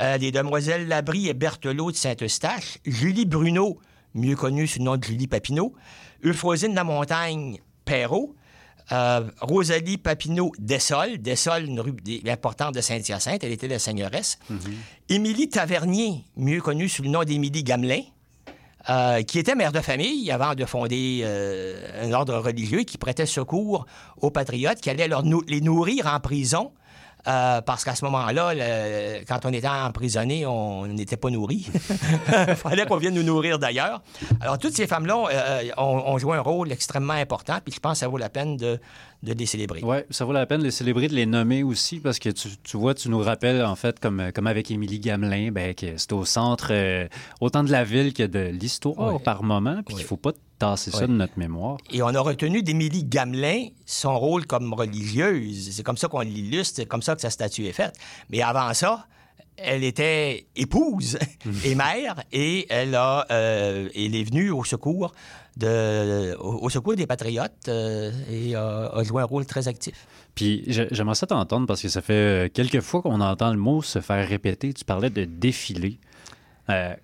Euh, les demoiselles Labrie et Berthelot de Saint-Eustache. Julie Bruno, mieux connue sous le nom de Julie Papineau. Euphrosine Lamontagne, Perrault. Euh, Rosalie Papineau Dessol. Dessol, une rue importante de Saint-Hyacinthe. Elle était la seigneuresse. Émilie Tavernier, mieux connue sous le nom d'Émilie Gamelin. euh, qui était mère de famille avant de fonder euh, un ordre religieux qui prêtait secours aux patriotes, qui allait leur nou- les nourrir en prison. Euh, parce qu'à ce moment-là, quand on était emprisonné, on n'était pas nourri. Il fallait qu'on vienne nous nourrir d'ailleurs. Alors, toutes ces femmes-là euh, ont, ont joué un rôle extrêmement important, puis je pense que ça vaut la peine de, de les célébrer. Oui, ça vaut la peine de les célébrer, de les nommer aussi, parce que tu, tu vois, tu nous rappelles, en fait, comme, comme avec Émilie Gamelin, ben, que c'est au centre euh, autant de la ville que de l'histoire Ouais. par moment, puis qu'il ne faut pas tasser ça de notre mémoire. Et on a retenu d'Émilie Gamelin son rôle comme religieuse. C'est comme ça qu'on l'illustre, c'est comme ça que sa statue est faite. Mais avant ça, elle était épouse et mère et elle, a, euh, elle est venue au secours, de, au, au secours des patriotes euh, et a, a joué un rôle très actif. Puis j'ai- j'aimerais ça t'entendre parce que ça fait euh, quelques fois qu'on entend le mot se faire répéter. Tu parlais de défilé. Euh,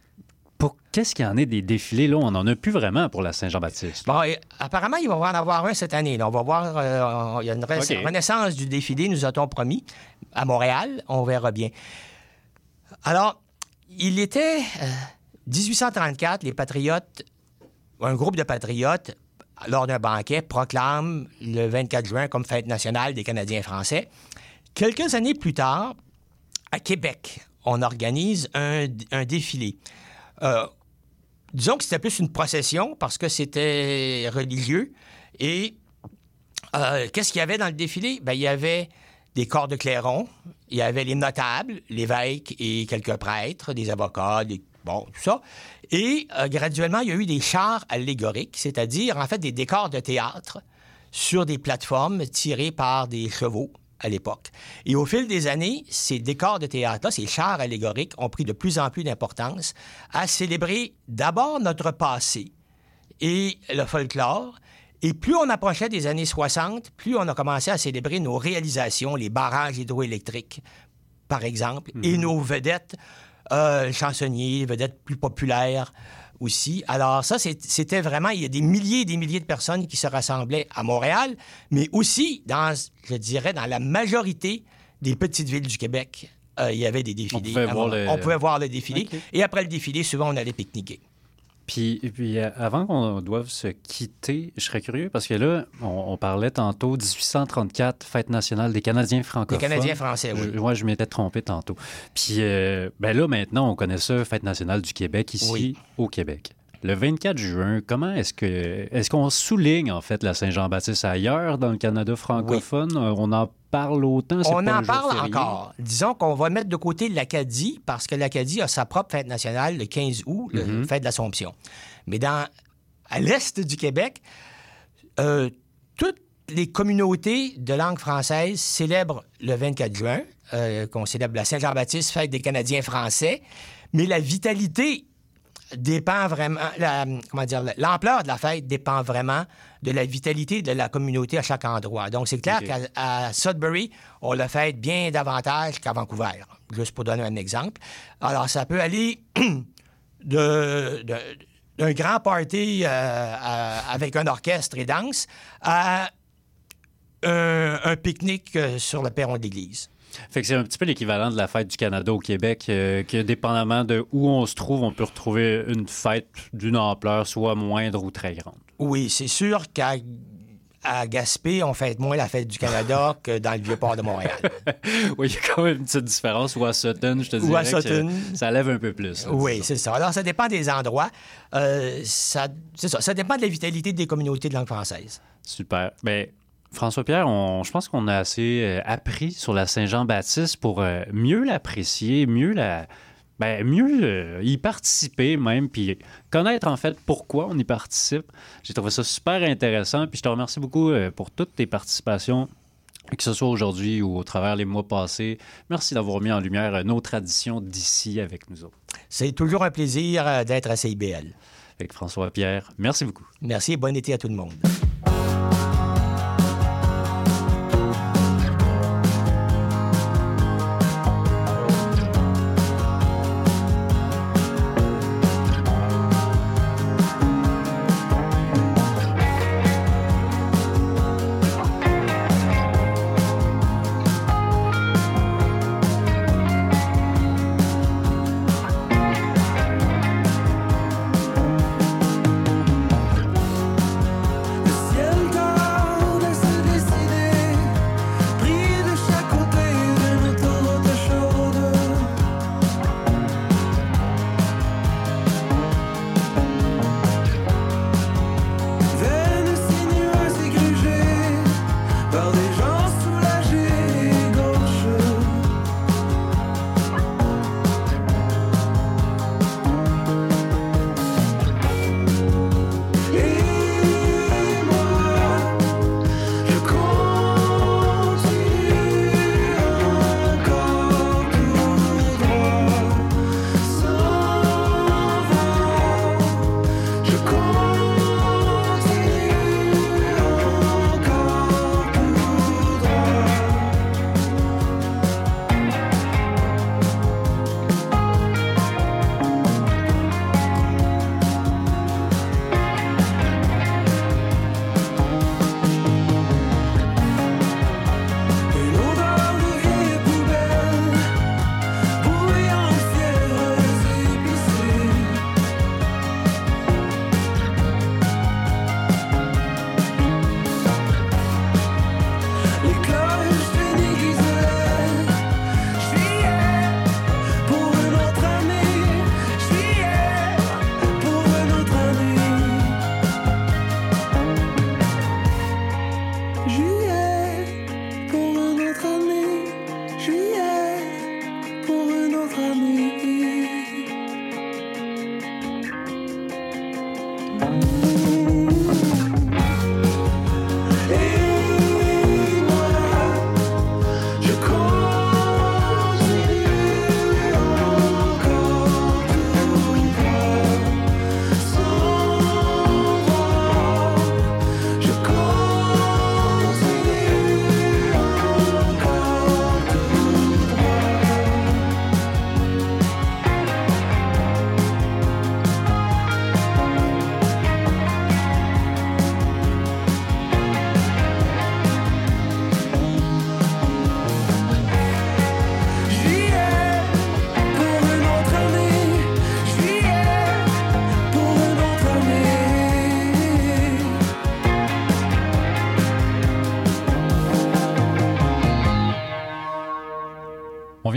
pour qu'est-ce qu'il y en est des défilés là? On n'en a plus vraiment pour la Saint-Jean-Baptiste. Bon, apparemment, il va y en avoir un cette année. là. On va voir, euh, il y a une renaissance du défilé, nous a-t-on promis, à Montréal. On verra bien. Alors, il était euh, 1834, les patriotes, un groupe de patriotes, lors d'un banquet, proclame le 24 juin comme fête nationale des Canadiens français. Quelques années plus tard, à Québec, on organise un, un défilé. Euh, disons que c'était plus une procession parce que c'était religieux. Et euh, qu'est-ce qu'il y avait dans le défilé? Ben, il y avait des corps de clairons, il y avait les notables, l'évêque et quelques prêtres, des avocats, des- bon, tout ça. Et euh, graduellement, il y a eu des chars allégoriques, c'est-à-dire en fait des décors de théâtre sur des plateformes tirées par des chevaux à l'époque. Et au fil des années, ces décors de théâtre-là, ces chars allégoriques, ont pris de plus en plus d'importance à célébrer d'abord notre passé et le folklore. Et plus on approchait des années 60, plus on a commencé à célébrer nos réalisations, les barrages hydroélectriques, par exemple, et nos vedettes euh, chansonniers, vedettes plus populaires aussi. Alors ça, c'était vraiment, il y a des milliers et des milliers de personnes qui se rassemblaient à Montréal, mais aussi dans, je dirais, dans la majorité des petites villes du Québec. euh, il y avait des défilés. pouvait à voir le- On pouvait voir le défilé. Et après le défilé, souvent, on allait pique-niquer. Puis, euh, avant qu'on doive se quitter, je serais curieux parce que là, on, on parlait tantôt 1834, fête nationale des Canadiens francophones. Canadiens français, oui. Je, ouais, je m'étais trompé tantôt. Puis euh, ben là, maintenant, on connaît ça, fête nationale du Québec ici Oui. au Québec. Le 24 juin, comment est-ce que est-ce qu'on souligne en fait la Saint-Jean-Baptiste ailleurs dans le Canada francophone? On en parle autant. c'est On pas en parle encore. Disons qu'on va mettre de côté l'Acadie parce que l'Acadie a sa propre fête nationale le 15 août, le Mhm. fête de l'Assomption. Mais dans, à l'est du Québec, euh, toutes les communautés de langue française célèbrent le 24 juin, euh, qu'on célèbre la Saint-Jean-Baptiste, fête des Canadiens français. Mais la vitalité dépend vraiment, la- comment dire, l'ampleur de la fête dépend vraiment de la vitalité de la communauté à chaque endroit. Donc, c'est clair qu'à Sudbury, on la fête bien davantage qu'à Vancouver, juste pour donner un exemple. Alors, ça peut aller de, de- d'un grand party euh, avec un orchestre et danse à un, un pique-nique euh, sur le perron de l'église. Fait que c'est un petit peu l'équivalent de la fête du Canada au Québec, euh, que dépendamment de où on se trouve, on peut retrouver une fête d'une ampleur soit moindre ou très grande. Oui, c'est sûr qu'à à Gaspé, on fête moins la fête du Canada que dans le Vieux-Port de Montréal. oui, il y a quand même une petite différence. Ou à Sutton, je te Ou à dirais Sutton. que ça lève un peu plus. là, Oui, c'est ça. Alors, ça dépend des endroits. Euh, ça, c'est ça. Ça dépend de la vitalité des communautés de langue française. Super. Ben, François-Pierre, je pense qu'on a assez euh, appris sur la Saint-Jean-Baptiste pour euh, mieux l'apprécier, mieux la... Ben, mieux euh, y participer même, puis connaître en fait pourquoi on y participe. J'ai trouvé ça super intéressant, puis je te remercie beaucoup pour toutes tes participations, que ce soit aujourd'hui ou au travers les mois passés. Merci d'avoir mis en lumière nos traditions d'ici avec nous autres. C'est toujours un plaisir d'être à CIBL. Avec François-Pierre, merci beaucoup. Merci et bon été à tout le monde.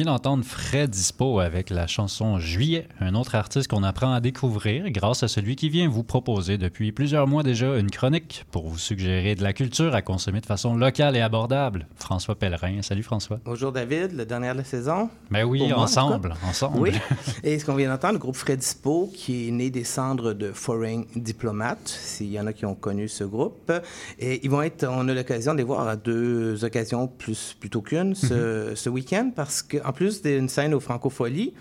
D'entendre Fred Dispo avec la chanson Juillet, un autre artiste qu'on apprend à découvrir grâce à celui qui vient vous proposer depuis plusieurs mois déjà une chronique pour vous suggérer de la culture à consommer de façon locale et abordable. François Pellerin. Salut François. Bonjour David, le dernier de la saison. Ben oui, moi, ensemble, ensemble. Oui. Et ce qu'on vient d'entendre, le groupe Fred Dispo, qui est né des cendres de Foreign Diplomat, s'il y en a qui ont connu ce groupe. Et ils vont être, on a l'occasion de les voir à deux occasions plus, plutôt qu'une ce, ce week-end, parce qu'en en plus d'une scène au Francofolie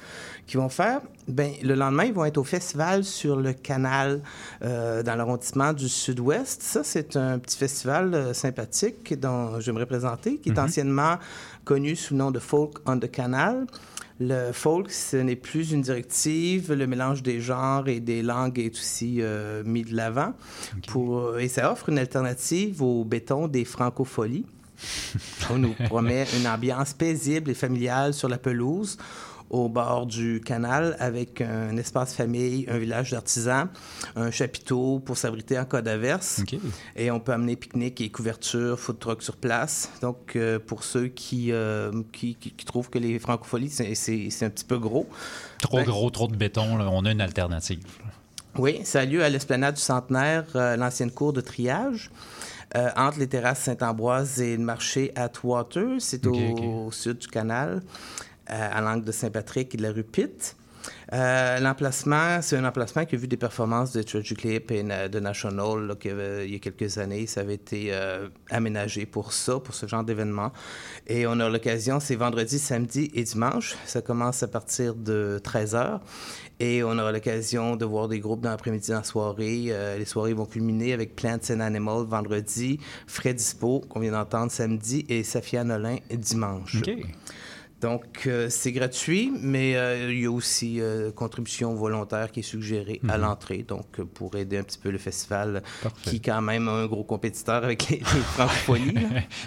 qu'ils vont faire, ben, le lendemain, ils vont être au festival sur le canal euh, dans l'arrondissement du Sud-Ouest. Ça, c'est un petit festival euh, sympathique dont je vais me représenter, qui est Mhm. anciennement connu sous le nom de Folk on the Canal. Le folk, ce n'est plus une directive. Le mélange des genres et des langues est aussi euh, mis de l'avant. Pour, et ça offre une alternative au béton des francopholies. On nous promet une ambiance paisible et familiale sur la pelouse au bord du canal avec un espace famille, un village d'artisans, un chapiteau pour s'abriter en cas d'averse. Et on peut amener pique-nique et couverture, food truck sur place. Donc, euh, pour ceux qui, euh, qui, qui- qui trouvent que les francopholies, c'est- c'est c'est un petit peu gros. Trop ben, gros, trop de béton, là, on a une alternative. oui, ça a lieu à l'esplanade du Centenaire, euh, l'ancienne cour de triage, euh, entre les terrasses Saint-Ambroise et le marché Atwater. C'est au, sud du canal, euh, à l'angle de Saint-Patrick et de la rue Pitt. Euh, l'emplacement, c'est un emplacement qui a vu des performances de Tragic Lip et de National là, il y a quelques années. Ça avait été euh, aménagé pour ça, pour ce genre d'événement. Et on a l'occasion, c'est vendredi, samedi et dimanche. Ça commence à partir de 13h. Et on aura l'occasion de voir des groupes dans l'après-midi, dans la soirée. Euh, les soirées vont culminer avec Plants and Animals vendredi, Fred Dispo, qu'on vient d'entendre samedi, et Safia Nolin dimanche. Donc, euh, c'est gratuit, mais euh, il y a aussi euh, contribution volontaire qui est suggérée à Mhm. l'entrée, donc pour aider un petit peu le festival, qui est quand même un gros compétiteur avec les, les francophonies.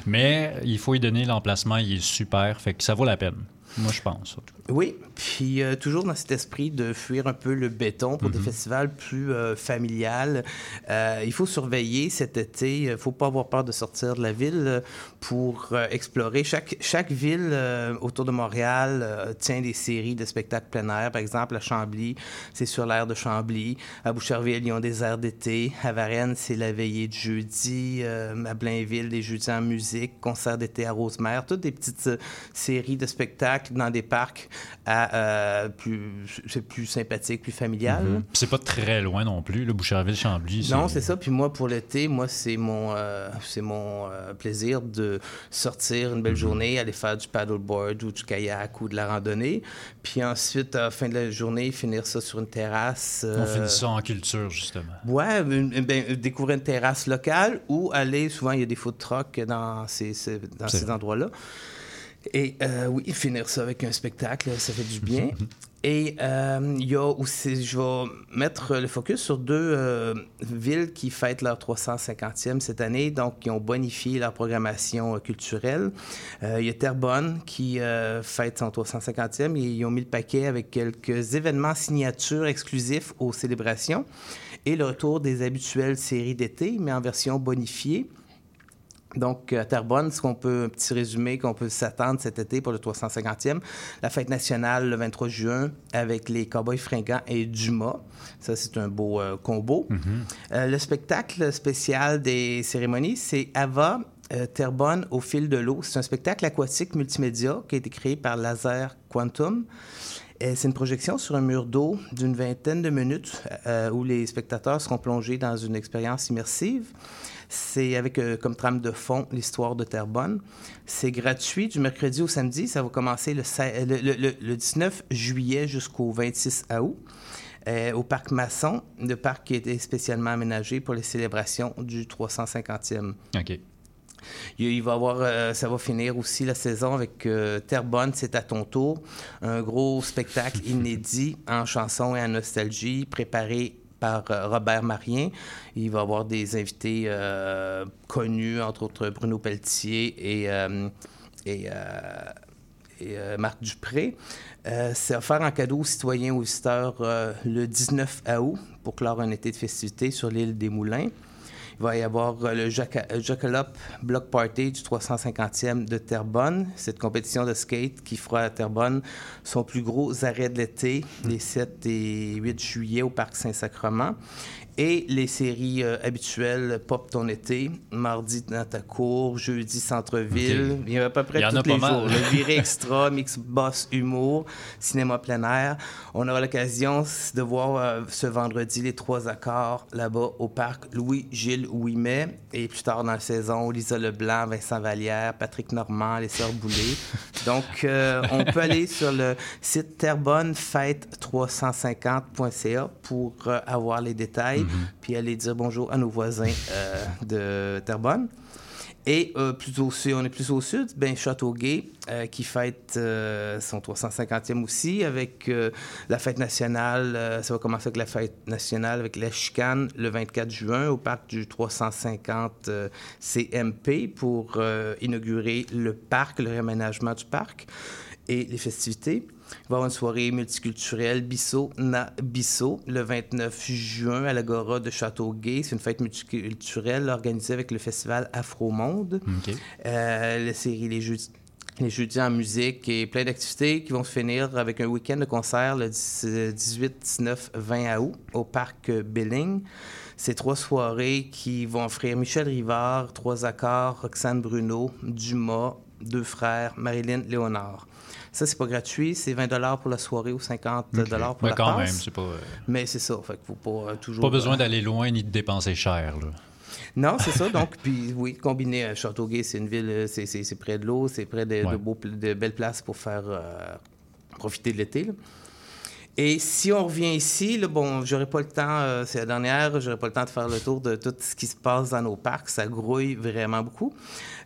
Mais il faut y donner l'emplacement, il est super, fait que ça vaut la peine. Moi, je pense. en tout cas. Oui, puis euh, toujours dans cet esprit de fuir un peu le béton pour des Mhm. festivals plus euh, familiales. Euh, il faut surveiller cet été. Il ne faut pas avoir peur de sortir de la ville euh, pour euh, explorer. Chaque, chaque ville euh, autour de Montréal euh, tient des séries de spectacles plein air. Par exemple, à Chambly, c'est sur l'air de Chambly. À Boucherville, ils ont des airs d'été. À Varennes, c'est la veillée de jeudi. Euh, à Blainville, des jeudis en musique. Concert d'été à Rosemère. Toutes des petites euh, séries de spectacles dans des parcs à, euh, plus, c'est plus sympathique, plus familial. Mhm. Puis C'est pas très loin non plus, le Boucherville-Chambly. Non, c'est ça. Puis moi, pour l'été, moi, c'est mon, euh, c'est mon euh, plaisir de sortir une belle journée, aller faire du paddleboard ou du kayak ou de la randonnée. Puis ensuite, à la fin de la journée, finir ça sur une terrasse. On finit ça en culture, justement. Ouais, ben, découvrir une terrasse locale ou aller, souvent il y a des food trucks dans ces, ces- dans ces endroits-là. Et euh, oui, finir ça avec un spectacle, ça fait du bien. Et euh, il y a aussi, je vais mettre le focus sur deux euh, villes qui fêtent leur 350e cette année, donc qui ont bonifié leur programmation euh, culturelle. Il y a Terrebonne qui fête son 350e et ils ont mis le paquet avec quelques événements signatures exclusifs aux célébrations et le retour des habituelles séries d'été, mais en version bonifiée. Donc, à Terrebonne, ce qu'on peut, un petit résumé qu'on peut s'attendre cet été pour le 350e, la fête nationale le 23 juin avec les Cowboys fringants et Dumas. Ça, c'est un beau euh, combo. Euh, le spectacle spécial des cérémonies, c'est Ava euh, Terrebonne au fil de l'eau. C'est un spectacle aquatique multimédia qui a été créé par Laser Quantum. Euh, C'est une projection sur un mur d'eau d'une vingtaine de minutes euh, où les spectateurs seront plongés dans une expérience immersive. C'est avec euh, comme trame de fond l'histoire de Terrebonne. C'est gratuit du mercredi au samedi. Ça va commencer le, le- le- le- le 19 juillet jusqu'au 26 août. euh, au parc Masson, le parc qui a été spécialement aménagé pour les célébrations du 350e. OK. Il, va avoir, euh, ça va finir aussi la saison avec euh, Terrebonne, c'est à ton tour. Un gros spectacle inédit en chanson et en nostalgie, préparé par euh, Robert Marien. Il va avoir des invités euh, connus, entre autres Bruno Pelletier et, euh, et, et, Marc Dupré. C'est offert en cadeau aux citoyens ou visiteurs euh, le 19 août pour clore un été de festivités sur l'île des Moulins. Il va y avoir euh, le euh, Jackalope Block Party du 350e de Terrebonne. Cette compétition de skate qui fera à Terrebonne son plus gros arrêt de l'été, les 7 et 8 juillet au Parc Saint-Sacrement. Et les séries euh, habituelles, Pop ton été, mardi dans ta cour, jeudi centre-ville. Il y a à peu près tous les mal. jours. Le viré extra, mix boss humour, cinéma plein air. On aura l'occasion de voir euh, ce vendredi les trois accords là-bas au parc Louis-Gilles Ouimet. Et plus tard dans la saison, Lisa Leblanc, Vincent Vallière, Patrick Normand, les Sœurs Boulay. Donc, euh, on peut aller sur le site terrebonnefête350.ca pour avoir les détails, puis aller dire bonjour à nos voisins euh, de Terrebonne. Et euh, plus au sud, on est plus au sud, ben Châteauguay, euh, qui fête son 350e aussi, avec la fête nationale. ça va commencer avec la fête nationale, avec la chicane, le 24 juin, au parc du 350 euh, CMP, pour inaugurer le parc, le réaménagement du parc et les festivités. Il va y avoir une soirée multiculturelle Bissau Na Bissau le 29 juin à l'Agora de Châteauguay. C'est une fête multiculturelle organisée avec le festival Afro Monde. OK. Euh, la série Les Jeudis. Les jeudis en musique et plein d'activités qui vont se finir avec un week-end de concert le 10 18, 19, 20 août au parc euh, Billing. C'est trois soirées qui vont offrir Michel Rivard, Trois Accords, Roxane Bruno, Dumas, Deux Frères, Marilyn Léonard. Ça, c'est pas gratuit. C'est 20 pour la soirée ou 50 pour Ok. la Mais quand passe. même, c'est pas, euh, Mais c'est ça. Fait qu'il faut pas euh, toujours... Pas besoin euh, d'aller loin ni de dépenser cher. Là. non, c'est ça. Donc, puis oui, combiné à Châteauguay, c'est une ville, c'est, près de l'eau, c'est près de, beaux de belles places pour faire euh, profiter de l'été. Et si on revient ici, là, bon, j'aurais pas le temps, euh, c'est la dernière, j'aurais pas le temps de faire le tour de tout ce qui se passe dans nos parcs. Ça grouille vraiment beaucoup.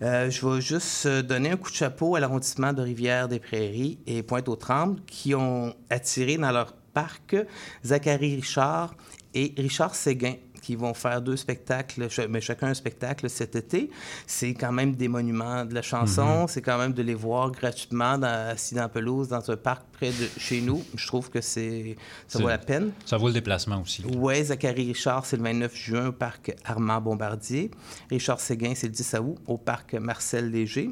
Euh, je vais juste euh, donner un coup de chapeau à l'arrondissement de Rivière-des-Prairies et Pointe-aux-Trembles qui ont attiré dans leur parc Zachary Richard et Richard Séguin qui vont faire deux spectacles, mais chacun un spectacle cet été. C'est quand même des monuments de la chanson. Mhm. C'est quand même de les voir gratuitement dans, assis dans la pelouse, dans un parc près de chez nous. Je trouve que c'est ça vaut la peine. Ça vaut le déplacement aussi. Oui, Zachary Richard, c'est le 29 juin au parc Armand Bombardier. Richard Séguin, c'est le 10 août au parc Marcel Léger.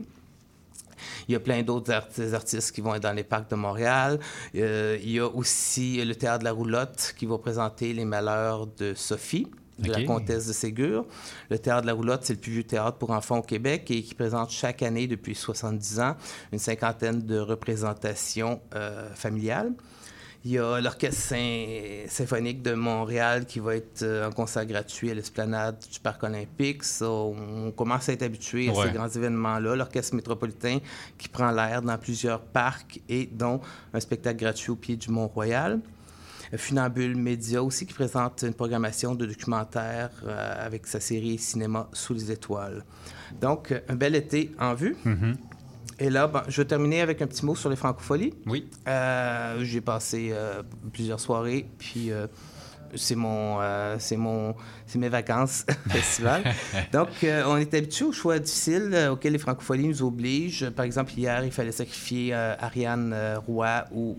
Il y a plein d'autres art- artistes qui vont être dans les parcs de Montréal. Euh, il y a aussi le Théâtre de la Roulotte qui va présenter Les Malheurs de Sophie de la comtesse de Ségur. Le Théâtre de la Roulotte, c'est le plus vieux théâtre pour enfants au Québec et qui présente chaque année depuis 70 ans une cinquantaine de représentations euh, familiales. Il y a l'Orchestre sym- symphonique de Montréal qui va être euh, en concert gratuit à l'esplanade du Parc olympique. Ça, on commence à être habitué à ces grands événements-là. L'Orchestre métropolitain qui prend l'air dans plusieurs parcs et dont un spectacle gratuit au pied du Mont-Royal. Funambule Média aussi qui présente une programmation de documentaires euh, avec sa série Cinéma sous les étoiles. Donc, un bel été en vue. Mhm. Et là, ben, je vais terminer avec un petit mot sur les francopholies. Oui. Euh, J'ai passé euh, plusieurs soirées, puis c'est mon, euh, c'est mon, c'est mes vacances festival. Donc, euh, on est habitué aux choix difficiles euh, auxquels les francopholies nous obligent. Par exemple, hier, il fallait sacrifier Ariane Roy ou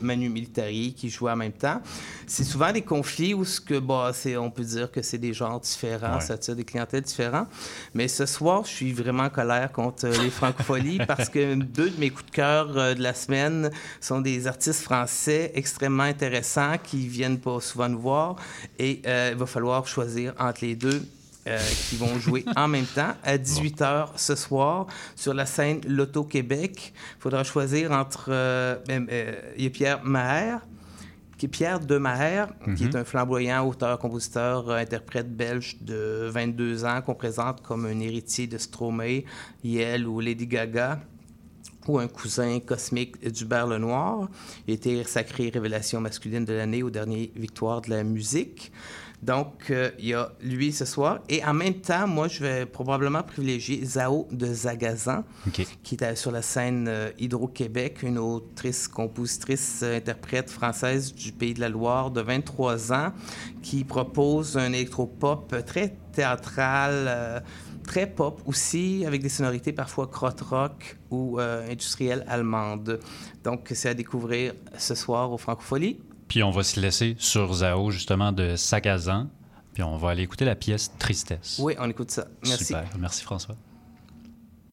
Manu Militari qui jouaient en même temps. C'est souvent des conflits où ce que, bah, c'est, on peut dire que c'est des genres différents, Ouais. ça attire des clientèles différents. Mais ce soir, je suis vraiment en colère contre les francopholies parce que deux de mes coups de cœur de la semaine sont des artistes français extrêmement intéressants qui viennent pas souvent voir et euh, il va falloir choisir entre les deux. euh, qui vont jouer en même temps à 18h ce soir sur la scène Loto Québec. Il faudra choisir entre... euh, ben, il y a Pierre Maher, qui est Pierre Demaher, qui Mhm. est un flamboyant auteur, compositeur, interprète belge de 22 ans qu'on présente comme un héritier de Stromae, Yel ou Lady Gaga ou un cousin cosmique d'Hubert Lenoir. Il a été sacré révélation masculine de l'année aux dernières victoires de la musique. Donc, euh, il y a lui ce soir. Et en même temps, moi, je vais probablement privilégier Zao de Zagazan, qui est sur la scène euh, Hydro-Québec, une autrice, compositrice, interprète française du Pays de la Loire de 23 ans, qui propose un électropop très théâtral, euh, très pop aussi, avec des sonorités parfois crotte-rock ou euh, industrielles allemandes. Donc, c'est à découvrir ce soir au Francophonie. Puis on va se laisser sur Zao, justement, de Sagazan. Puis on va aller écouter la pièce Tristesse. Oui, on écoute ça. Merci. Super. Merci, François.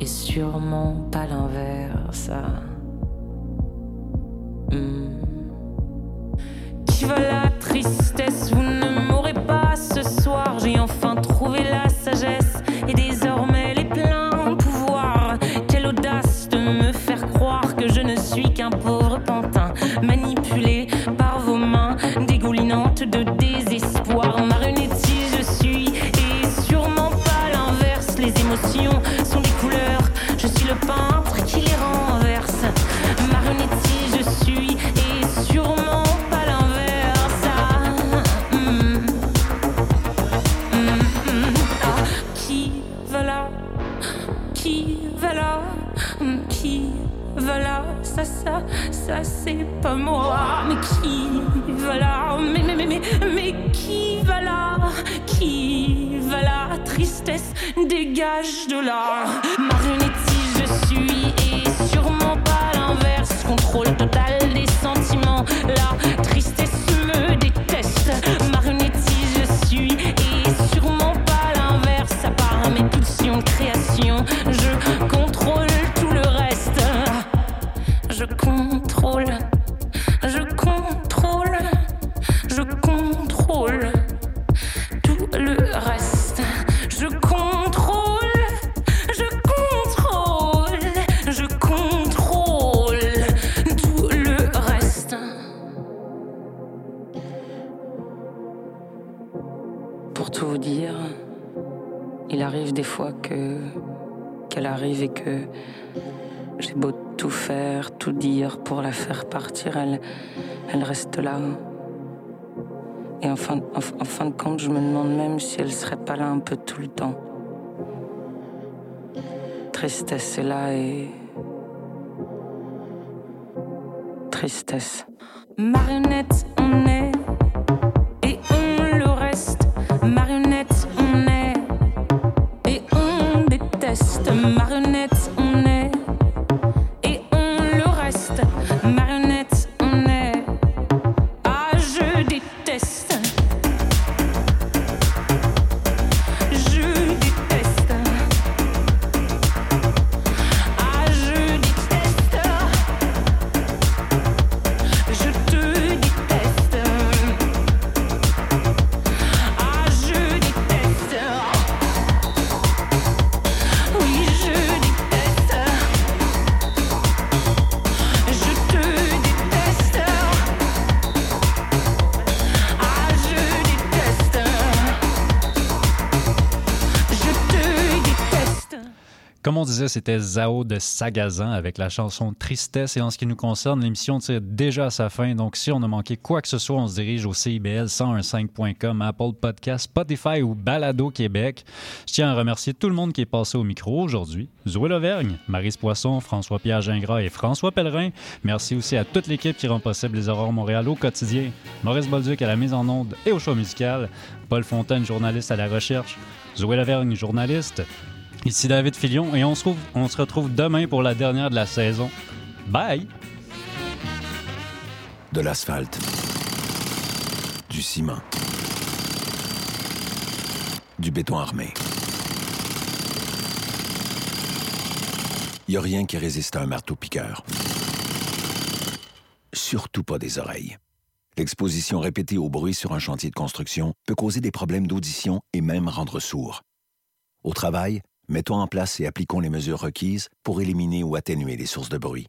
et sûrement pas l'inverse. Hmm. Qui va la tristesse, vous ne m'aurez pas ce soir. J'ai enfin trouvé la sagesse et désormais les pleins pouvoirs. Quelle audace de me faire croire que je ne suis qu'un pauvre pantin manipulé par vos mains dégoulinantes de dégage de là. Qu'elle arrive et que j'ai beau tout faire, tout dire pour la faire partir, elle, elle reste là. Et en fin, en, fin de compte, je me demande même si elle serait pas là un peu tout le temps. Tristesse est là et. Tristesse. Marionnette, on est. c'était Zao de Sagazan avec la chanson Tristesse. Et en ce qui nous concerne, l'émission tire déjà à sa fin. Donc, si on a manqué quoi que ce soit, on se dirige au CIBL1015.com, Apple Podcast, Spotify ou Balado Québec. Je tiens à remercier tout le monde qui est passé au micro aujourd'hui. Zoé Lauvergne, Marise Poisson, François-Pierre Gingras et François Pellerin. Merci aussi à toute l'équipe qui rend possible les Aurores Montréal au quotidien. Maurice Bolduc à la mise en onde et au choix musical. Paul Fontaine, journaliste à la recherche. Zoé Lauvergne, journaliste. Ici David Filion et on se, trouve- on se retrouve demain pour la dernière de la saison. Bye! De l'asphalte. Du ciment. Du béton armé. Il n'y a rien qui résiste à un marteau-piqueur. Surtout pas des oreilles. L'exposition répétée au bruit sur un chantier de construction peut causer des problèmes d'audition et même rendre sourd. Au travail, mettons en place et appliquons les mesures requises pour éliminer ou atténuer les sources de bruit.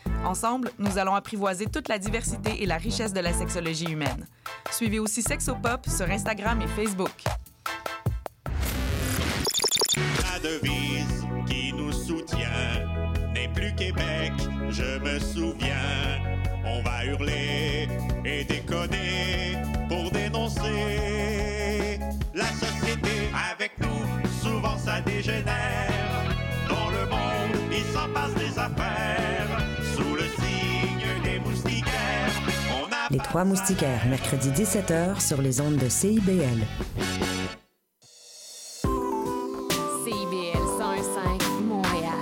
Ensemble, nous allons apprivoiser toute la diversité et la richesse de la sexologie humaine. Suivez aussi Sexopop sur Instagram et Facebook. La devise qui nous soutient n'est plus Québec, je me souviens. On va hurler et déconner pour dénoncer la société avec nous. Souvent ça dégénère. Les Trois Moustiquaires, mercredi 17h sur les ondes de CIBL. CIBL 101.5 Montréal.